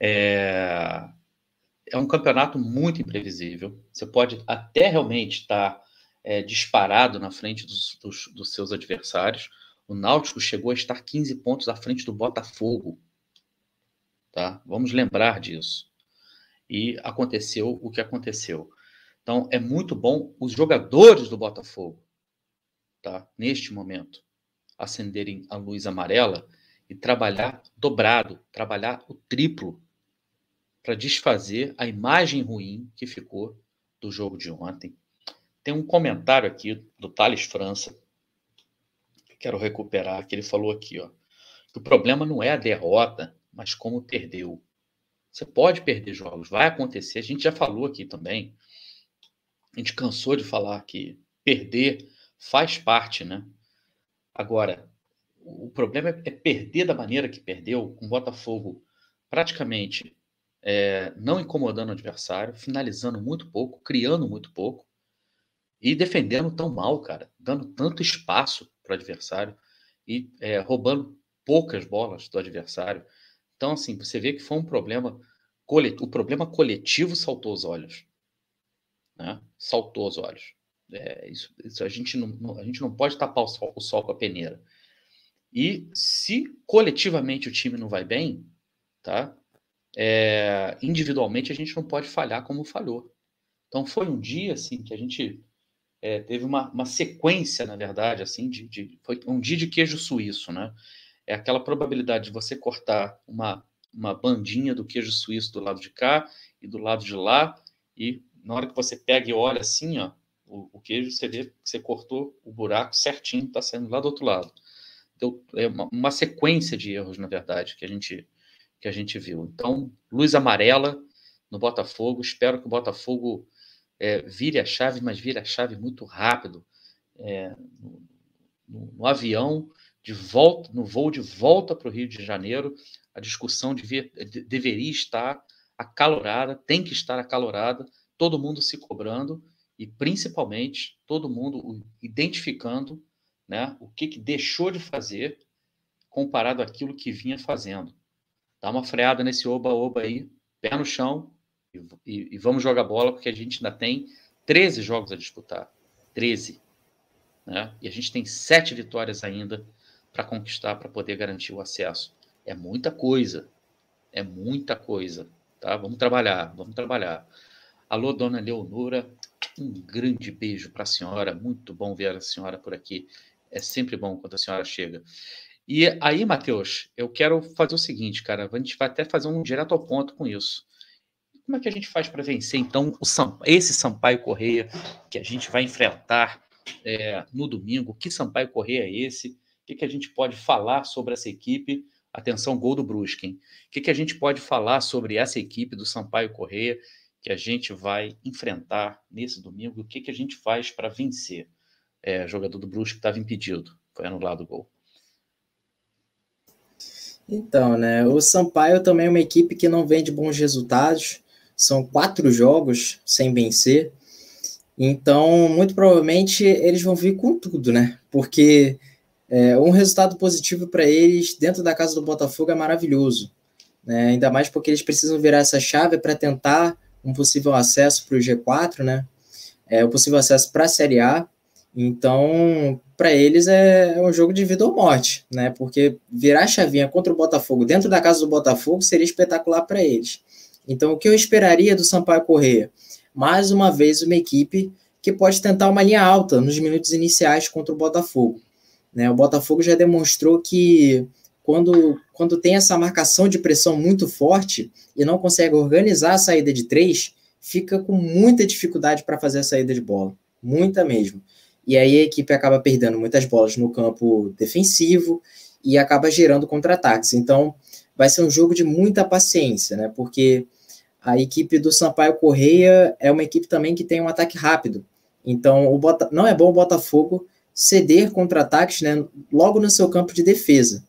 É, é um campeonato muito imprevisível. Você pode até realmente estar é, disparado na frente dos, dos, dos seus adversários, o Náutico chegou a estar 15 pontos à frente do Botafogo. Tá? Vamos lembrar disso. E aconteceu o que aconteceu. Então, é muito bom os jogadores do Botafogo, tá? neste momento, acenderem a luz amarela e trabalhar dobrado, trabalhar o triplo para desfazer a imagem ruim que ficou do jogo de ontem. Tem um comentário aqui do Thales França, quero recuperar, que ele falou aqui, ó, que o problema não é a derrota, mas como perdeu. Você pode perder jogos, vai acontecer. A gente já falou aqui também. A gente cansou de falar que perder faz parte, né? Agora, o problema é perder da maneira que perdeu, com o Botafogo praticamente é, não incomodando o adversário, finalizando muito pouco, criando muito pouco e defendendo tão mal, cara, dando tanto espaço para o adversário e é, roubando poucas bolas do adversário. Então, assim, você vê que foi um problema coletivo. O problema coletivo saltou os olhos. Né? Saltou os olhos. É, isso, isso a, gente não, a gente não pode tapar o sol, o sol com a peneira. E se coletivamente o time não vai bem, tá? É, individualmente a gente não pode falhar como falhou. Então foi um dia assim que a gente é, teve uma, uma, sequência, na verdade, assim, de, de, foi um dia de queijo suíço, né? É aquela probabilidade de você cortar uma, uma bandinha do queijo suíço do lado de cá e do lado de lá, e na hora que você pega e olha assim, ó, o, o queijo, você vê que você cortou o buraco certinho, está saindo lá do outro lado. Então, é uma, uma, sequência de erros, na verdade, que a gente, que a gente viu. Então, luz amarela no Botafogo. Espero que o Botafogo é, vire a chave, mas vire a chave muito rápido. É, no, no, avião, de volta, no voo de volta para o Rio de Janeiro, a discussão devia, de, deveria estar acalorada, tem que estar acalorada, todo mundo se cobrando e principalmente todo mundo identificando né, o que, que deixou de fazer comparado àquilo que vinha fazendo. Dá uma freada nesse oba-oba aí, pé no chão e, e, vamos jogar bola, porque a gente ainda tem 13 jogos a disputar. 13. Né? E a gente tem sete vitórias ainda para conquistar, para poder garantir o acesso. É muita coisa. É muita coisa. Tá? Vamos trabalhar, vamos trabalhar. Alô, dona Leonora, um grande beijo para a senhora. Muito bom ver a senhora por aqui. É sempre bom quando a senhora chega. E aí, Matheus, eu quero fazer o seguinte, cara. A gente vai até fazer um direto ao ponto com isso. Como é que a gente faz para vencer, então, o esse Sampaio Correia que a gente vai enfrentar é, no domingo? Que Sampaio Correia é esse? O que, que a gente pode falar sobre essa equipe? Atenção, gol do Brusque. O que, que a gente pode falar sobre essa equipe do Sampaio Correia que a gente vai enfrentar nesse domingo? O que, que a gente faz para vencer? É, jogador do Brusque estava impedido, foi anulado o gol. Então, né? O Sampaio também é uma equipe que não vem de bons resultados. São quatro jogos sem vencer. Então, muito provavelmente eles vão vir com tudo, né? Porque é, um resultado positivo para eles dentro da casa do Botafogo é maravilhoso. Né? Ainda mais porque eles precisam virar essa chave para tentar um possível acesso para o G4, né? É, o possível acesso para a Série A. Então, para eles é, é, um jogo de vida ou morte, né? Porque virar a chavinha contra o Botafogo dentro da casa do Botafogo seria espetacular para eles. Então, o que eu esperaria do Sampaio Corrêa? Mais uma vez, uma equipe que pode tentar uma linha alta nos minutos iniciais contra o Botafogo. Né? O Botafogo já demonstrou que quando, quando tem essa marcação de pressão muito forte e não consegue organizar a saída de três, fica com muita dificuldade para fazer a saída de bola. Muita mesmo. E aí a equipe acaba perdendo muitas bolas no campo defensivo e acaba gerando contra-ataques. Então, vai ser um jogo de muita paciência, né? Porque a equipe do Sampaio Correia é uma equipe também que tem um ataque rápido. Então, o Bota... não é bom o Botafogo ceder contra-ataques né, logo no seu campo de defesa.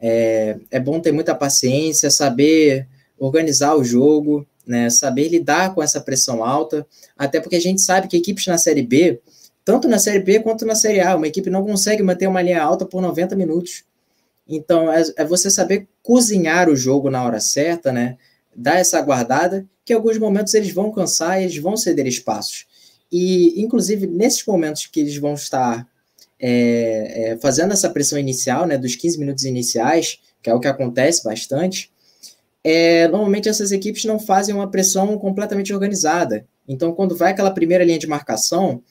É, é bom ter muita paciência, saber organizar o jogo, né, saber lidar com essa pressão alta, até porque a gente sabe que equipes na Série B, tanto na Série B quanto na Série A, uma equipe não consegue manter uma linha alta por 90 minutos. Então, é, é você saber cozinhar o jogo na hora certa, né? Dar essa guardada, que em alguns momentos eles vão cansar e eles vão ceder espaços. E, inclusive, nesses momentos que eles vão estar é, é, fazendo essa pressão inicial, né, dos 15 minutos iniciais, que é o que acontece bastante, é, normalmente essas equipes não fazem uma pressão completamente organizada. Então, quando vai aquela primeira linha de marcação,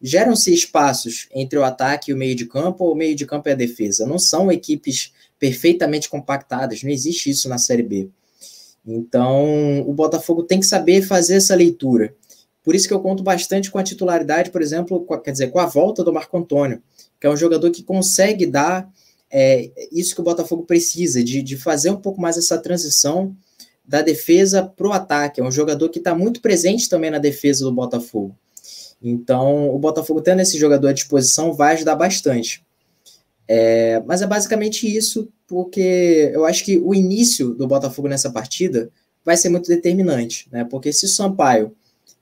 geram-se espaços entre o ataque e o meio de campo, ou o meio de campo e a defesa. Não são equipes perfeitamente compactadas, não existe isso na Série B. Então, o Botafogo tem que saber fazer essa leitura. Por isso que eu conto bastante com a titularidade, por exemplo, a, quer dizer, com a volta do Marco Antônio, que é um jogador que consegue dar é, isso que o Botafogo precisa, de, de fazer um pouco mais essa transição da defesa para o ataque. É um jogador que está muito presente também na defesa do Botafogo. Então, o Botafogo tendo esse jogador à disposição vai ajudar bastante. É, mas é basicamente isso, porque eu acho que o início do Botafogo nessa partida vai ser muito determinante, né? Porque se o Sampaio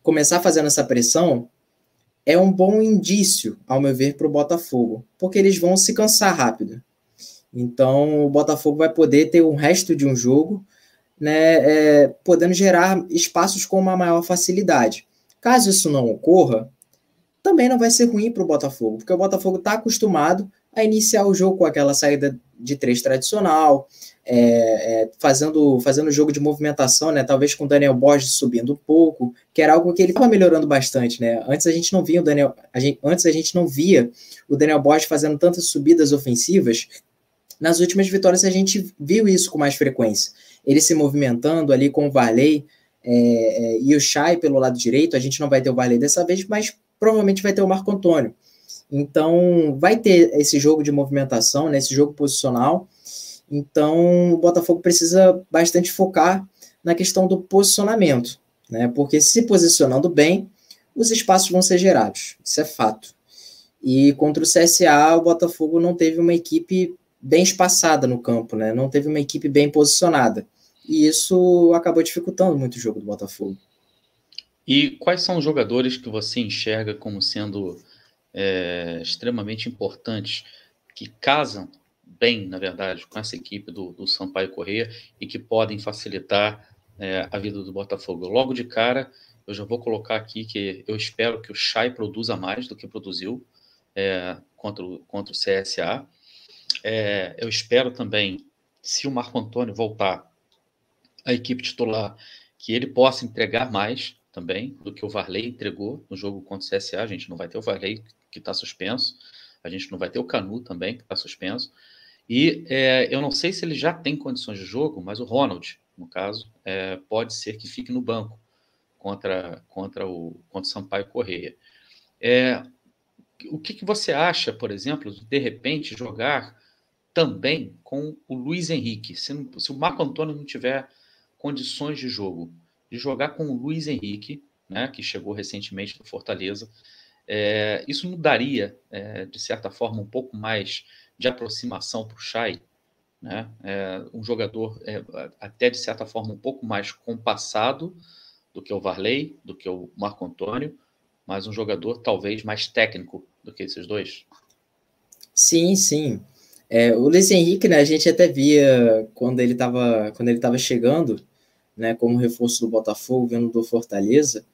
começar fazendo essa pressão, é um bom indício, ao meu ver, para o Botafogo, porque eles vão se cansar rápido. Então, o Botafogo vai poder ter um resto de um jogo, né, é, podendo gerar espaços com uma maior facilidade. Caso isso não ocorra, também não vai ser ruim para o Botafogo, porque o Botafogo está acostumado a iniciar o jogo com aquela saída de três tradicional, é, é, fazendo fazendo jogo de movimentação, né? Talvez com o Daniel Borges subindo um pouco, que era algo que ele estava melhorando bastante, né? Antes a gente não via o Daniel, a gente, antes a gente não via o Daniel Borges fazendo tantas subidas ofensivas. Nas últimas vitórias a gente viu isso com mais frequência. Ele se movimentando ali com o Varley é, é e o Chay pelo lado direito. A gente não vai ter o Varley dessa vez, mas provavelmente vai ter o Marco Antônio. Então, vai ter esse jogo de movimentação, né, esse jogo posicional. Então, o Botafogo precisa bastante focar na questão do posicionamento, né? Porque se posicionando bem, os espaços vão ser gerados. Isso é fato. E contra o CSA, o Botafogo não teve uma equipe bem espaçada no campo, né? Não teve uma equipe bem posicionada. E isso acabou dificultando muito o jogo do Botafogo. E quais são os jogadores que você enxerga como sendo é, extremamente importantes, que casam bem, na verdade, com essa equipe do, do Sampaio Corrêa e que podem facilitar é, a vida do Botafogo. Logo de cara, eu já vou colocar aqui que eu espero que o Chay produza mais do que produziu é, contra, o, contra o CSA. É, eu espero também, se o Marco Antônio voltar à equipe titular, que ele possa entregar mais também do que o Varley entregou no jogo contra o CSA. A gente não vai ter o Varley que está suspenso, a gente não vai ter o Canu também que está suspenso. E é, eu não sei se ele já tem condições de jogo, mas o Ronald, no caso, é, pode ser que fique no banco contra, contra, o, contra o Sampaio Correia. É, o que, que, você acha, por exemplo, de repente jogar também com o Luiz Henrique? Se, se, o Marco Antônio não tiver condições de jogo, de jogar com o Luiz Henrique, né, que chegou recentemente do Fortaleza, é, isso mudaria, é, de certa forma, um pouco mais de aproximação para o Chay, né? É um jogador é, até de certa forma um pouco mais compassado do que o Varley, do que o Marco Antônio, mas um jogador talvez mais técnico do que esses dois. Sim, sim. É, o Luiz Henrique, né, a gente até via quando ele estava quando ele estava chegando, né, como reforço do Botafogo, vindo do Fortaleza,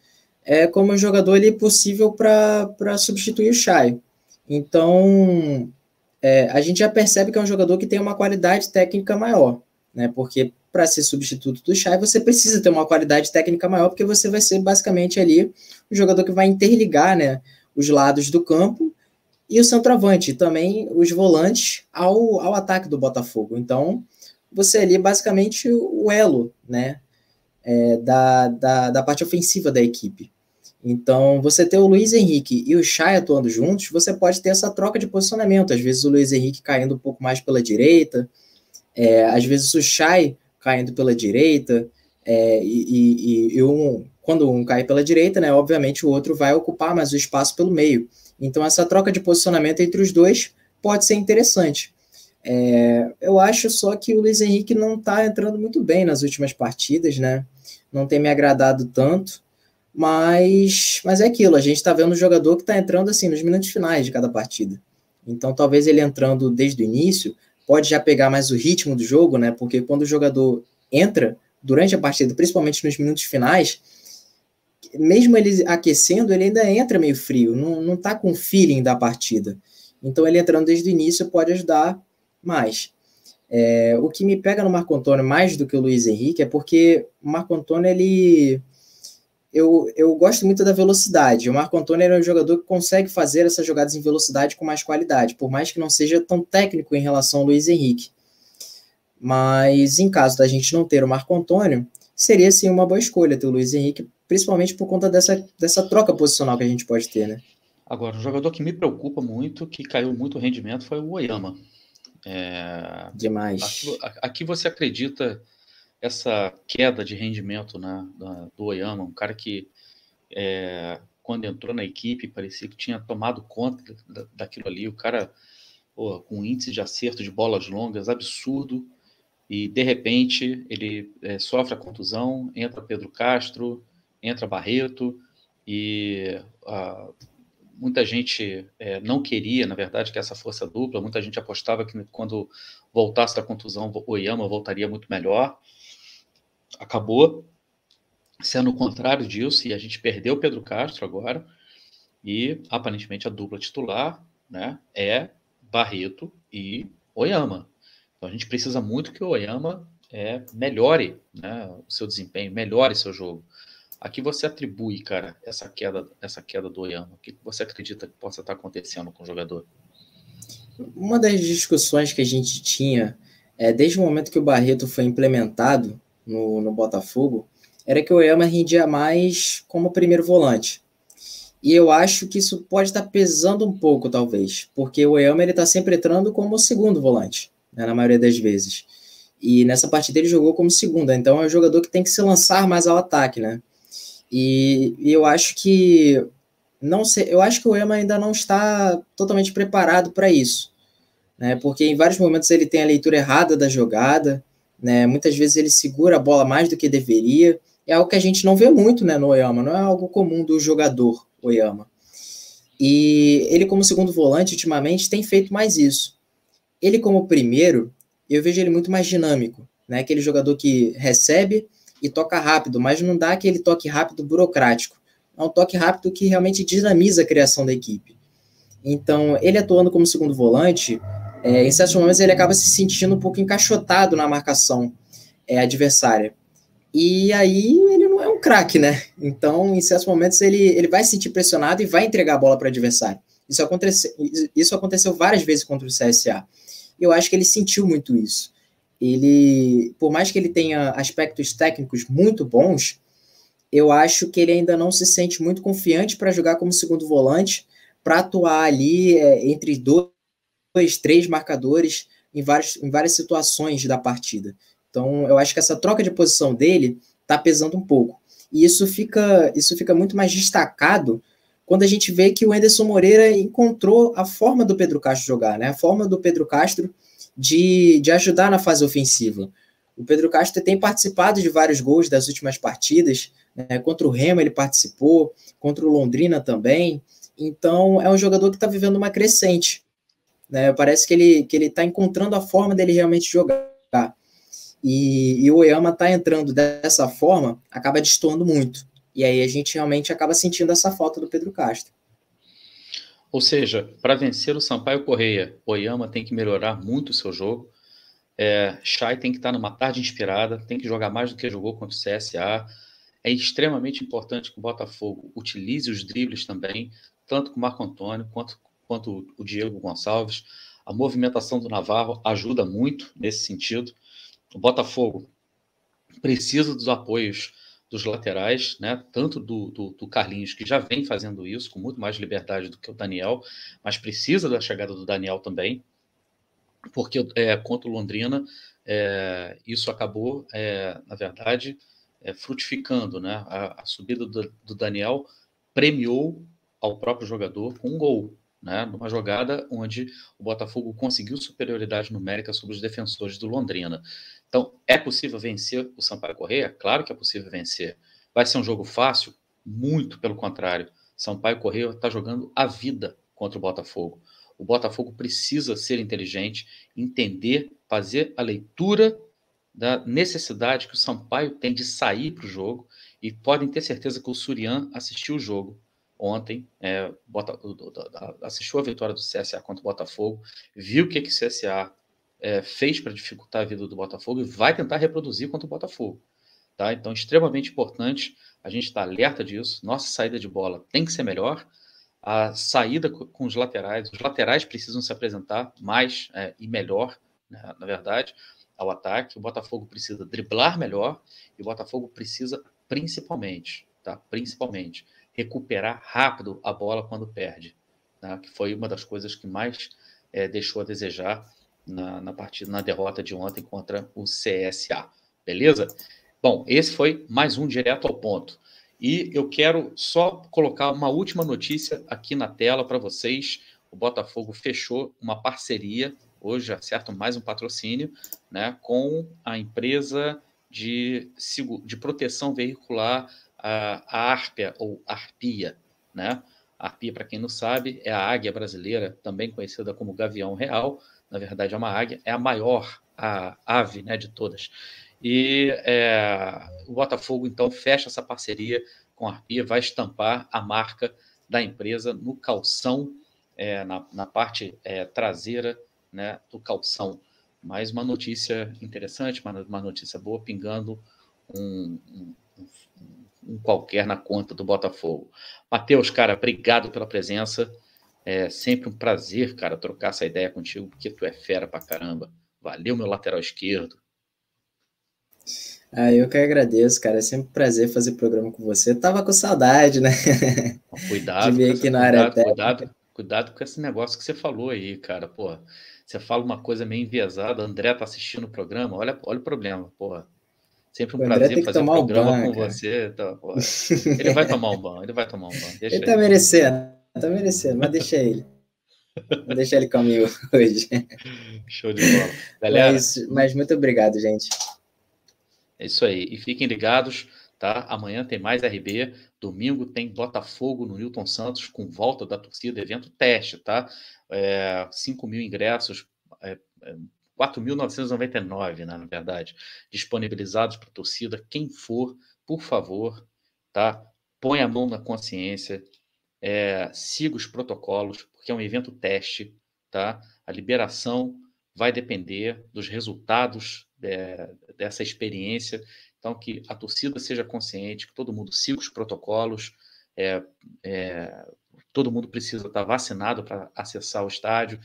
é como um jogador ali possível para substituir o Chay. Então, é, a gente já percebe que é um jogador que tem uma qualidade técnica maior, né? Porque para ser substituto do Chay, você precisa ter uma qualidade técnica maior, porque você vai ser basicamente ali o jogador que vai interligar, né, os lados do campo e o centroavante, e também os volantes ao, ao ataque do Botafogo. Então, você é ali basicamente o elo, né, é, da, da, da parte ofensiva da equipe. Então, você ter o Luiz Henrique e o Chay atuando juntos, você pode ter essa troca de posicionamento. Às vezes o Luiz Henrique caindo um pouco mais pela direita, é, às vezes o Chay caindo pela direita, é, e, e, e um, quando um cai pela direita, né, obviamente o outro vai ocupar mais o espaço pelo meio. Então, essa troca de posicionamento entre os dois pode ser interessante. É, eu acho só que o Luiz Henrique não está entrando muito bem nas últimas partidas, né? Não tem me agradado tanto. Mas, mas é aquilo, a gente está vendo um jogador que está entrando assim nos minutos finais de cada partida. Então, talvez ele entrando desde o início, pode já pegar mais o ritmo do jogo, né? Porque quando o jogador entra durante a partida, principalmente nos minutos finais, mesmo ele aquecendo, ele ainda entra meio frio, não, não tá com o feeling da partida. Então, ele entrando desde o início pode ajudar mais. É, o que me pega no Marco Antônio mais do que o Luiz Henrique é porque o Marco Antônio ele eu, eu gosto muito da velocidade. O Marco Antônio é um jogador que consegue fazer essas jogadas em velocidade com mais qualidade, por mais que não seja tão técnico em relação ao Luiz Henrique. Mas em caso da gente não ter o Marco Antônio, seria sim uma boa escolha ter o Luiz Henrique, principalmente por conta dessa, dessa troca posicional que a gente pode ter, né? Agora, um jogador que me preocupa muito, que caiu muito o rendimento, foi o Oyama. É... Demais. Aqui, você acredita essa queda de rendimento né, do Oyama, um cara que é, quando entrou na equipe parecia que tinha tomado conta daquilo ali, o cara com índice de acerto de bolas longas absurdo, e de repente ele é, sofre a contusão, entra Pedro Castro, entra Barreto, e a, muita gente é, não queria, na verdade, que essa força dupla, muita gente apostava que quando voltasse da contusão o Oyama voltaria muito melhor, acabou sendo o contrário disso e a gente perdeu o Pedro Castro agora. E aparentemente a dupla titular né, é Barreto e Oyama. Então a gente precisa muito que o Oyama é, melhore né, o seu desempenho, melhore seu jogo. Aqui você atribui, cara, essa queda, essa queda do Oyama. O que você acredita que possa estar acontecendo com o jogador? Uma das discussões que a gente tinha é, desde o momento que o Barreto foi implementado no, no Botafogo era que o Oyama rendia mais como primeiro volante. E eu acho que isso pode estar pesando um pouco, talvez, porque o Oyama ele está sempre entrando como segundo volante, né, na maioria das vezes. E nessa partida ele jogou como segunda, então é um jogador que tem que se lançar mais ao ataque, né? E, e eu acho que não sei, eu acho que o Ema ainda não está totalmente preparado para isso, né? Porque em vários momentos ele tem a leitura errada da jogada, né? Muitas vezes ele segura a bola mais do que deveria. É algo que a gente não vê muito, né, no Oyama, não é algo comum do jogador Oyama. E ele como segundo volante ultimamente tem feito mais isso. Ele como primeiro, eu vejo ele muito mais dinâmico, né? Aquele jogador que recebe e toca rápido, mas não dá aquele toque rápido burocrático. É um toque rápido que realmente dinamiza a criação da equipe. Então, ele atuando como segundo volante, é, em certos momentos ele acaba se sentindo um pouco encaixotado na marcação é, adversária. E aí ele não é um craque, né? Então, em certos momentos, ele, ele vai se sentir pressionado e vai entregar a bola para o adversário. Isso aconteceu, isso aconteceu várias vezes contra o CSA. Eu acho que ele sentiu muito isso. Ele, por mais que ele tenha aspectos técnicos muito bons, eu acho que ele ainda não se sente muito confiante para jogar como segundo volante, para atuar ali é, entre dois, três marcadores em várias, em várias situações da partida. Então, eu acho que essa troca de posição dele está pesando um pouco. E isso fica, isso fica muito mais destacado quando a gente vê que o Anderson Moreira encontrou a forma do Pedro Castro jogar, né? A forma do Pedro Castro de, de ajudar na fase ofensiva. O Pedro Castro tem participado de vários gols das últimas partidas. Né? Contra o Remo ele participou, contra o Londrina também. Então é um jogador que está vivendo uma crescente. Né? Parece que ele que ele está encontrando a forma dele realmente jogar. E, e o Oyama está entrando dessa forma, acaba destoando muito. E aí a gente realmente acaba sentindo essa falta do Pedro Castro. Ou seja, para vencer o Sampaio Correia, Oyama tem que melhorar muito o seu jogo. É, Chay tem que estar numa tarde inspirada, tem que jogar mais do que jogou contra o CSA. É extremamente importante que o Botafogo utilize os dribles também, tanto com o Marco Antônio quanto, quanto o Diego Gonçalves. A movimentação do Navarro ajuda muito nesse sentido. O Botafogo precisa dos apoios dos laterais, né? tanto do, do, do, Carlinhos, que já vem fazendo isso com muito mais liberdade do que o Daniel, mas precisa da chegada do Daniel também, porque é, contra o Londrina é, isso acabou, é, na verdade, é, frutificando. Né? A, a subida do, do, Daniel premiou ao próprio jogador com um gol, né? numa jogada onde o Botafogo conseguiu superioridade numérica sobre os defensores do Londrina. Então, é possível vencer o Sampaio Correia? Claro que é possível vencer. Vai ser um jogo fácil? Muito pelo contrário. Sampaio Correia está jogando a vida contra o Botafogo. O Botafogo precisa ser inteligente, entender, fazer a leitura da necessidade que o Sampaio tem de sair para o jogo e podem ter certeza que o Surian assistiu o jogo ontem, é, bota, assistiu a vitória do CSA contra o Botafogo, viu o que, que o CSA é, fez para dificultar a vida do Botafogo e vai tentar reproduzir contra o Botafogo. Tá? Então, extremamente importante a gente estar tá alerta disso. Nossa saída de bola tem que ser melhor. A saída com os laterais, os laterais precisam se apresentar mais é, e melhor, né, na verdade, ao ataque. O Botafogo precisa driblar melhor e o Botafogo precisa, principalmente, tá? principalmente, recuperar rápido a bola quando perde, tá? que foi uma das coisas que mais é, deixou a desejar na, na partida, na derrota de ontem contra o CSA. Beleza? Bom, esse foi mais um direto ao ponto. E eu quero só colocar uma última notícia aqui na tela para vocês. O Botafogo fechou uma parceria, hoje acerta mais um patrocínio, né, com a empresa de, de proteção veicular, a, a Arpia, ou Arpia, né? Arpia, para quem não sabe, é a águia brasileira, também conhecida como gavião real, na verdade é uma águia, é a maior a ave né, de todas. E é, o Botafogo, então, fecha essa parceria com a Arpia, vai estampar a marca da empresa no calção, é, na, na, parte é, traseira né, do calção. Mais uma notícia interessante, uma, uma notícia boa, pingando um, um, um, qualquer na conta do Botafogo. Matheus, cara, obrigado pela presença. É sempre um prazer, cara, trocar essa ideia contigo, porque tu é fera pra caramba. Valeu, meu lateral esquerdo. Ah, eu que agradeço, cara. É sempre um prazer fazer programa com você. Eu tava com saudade, né? Cuidado, de vir aqui na área cuidado, cuidado, cuidado com esse negócio que você falou aí, cara. Pô, você fala uma coisa meio enviesada. André tá assistindo o programa. Olha, olha o problema, porra. Sempre um prazer fazer um programa um banho, com cara. você. Então, ele vai tomar um banho, ele vai tomar um banho. Deixa ele tá merecendo, tá merecendo, mas deixa ele. Vou deixar ele comigo hoje. Show de bola. Galera. Mas, mas muito obrigado, gente. É isso aí. E fiquem ligados, tá? Amanhã tem mais RB. Domingo tem Botafogo no Newton Santos com volta da torcida, evento teste, tá? É, 5 mil ingressos, é, é, 4.999, né, na verdade, disponibilizados para a torcida. Quem for, por favor, tá? Põe a mão na consciência, é, siga os protocolos, porque é um evento teste, tá? A liberação vai depender dos resultados é, dessa experiência. Então, que a torcida seja consciente, que todo mundo siga os protocolos, é, é, todo mundo precisa estar vacinado para acessar o estádio,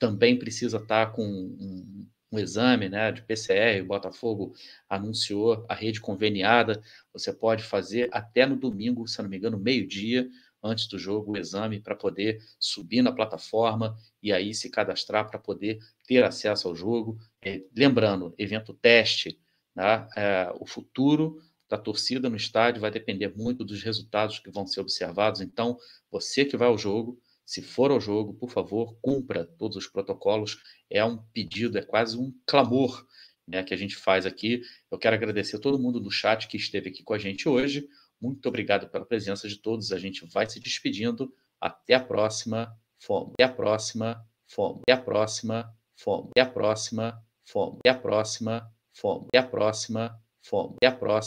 também precisa estar com um, um exame né, de PCR, o Botafogo anunciou a rede conveniada, você pode fazer até no domingo, se não me engano, meio-dia, antes do jogo, o exame para poder subir na plataforma e aí se cadastrar para poder ter acesso ao jogo. É, lembrando, evento teste, né, é, o futuro da torcida no estádio vai depender muito dos resultados que vão ser observados. Então, você que vai ao jogo, se for ao jogo, por favor, cumpra todos os protocolos. É um pedido, é quase um clamor né, que a gente faz aqui. Eu quero agradecer a todo mundo do chat que esteve aqui com a gente hoje. Muito obrigado pela presença de todos. A gente vai se despedindo. Até a próxima. Fome. Até a próxima. Fome. Até a próxima. Fome. Até a próxima. Fome. Até a próxima. Fome. Até a próxima. Fome. Até a próxima.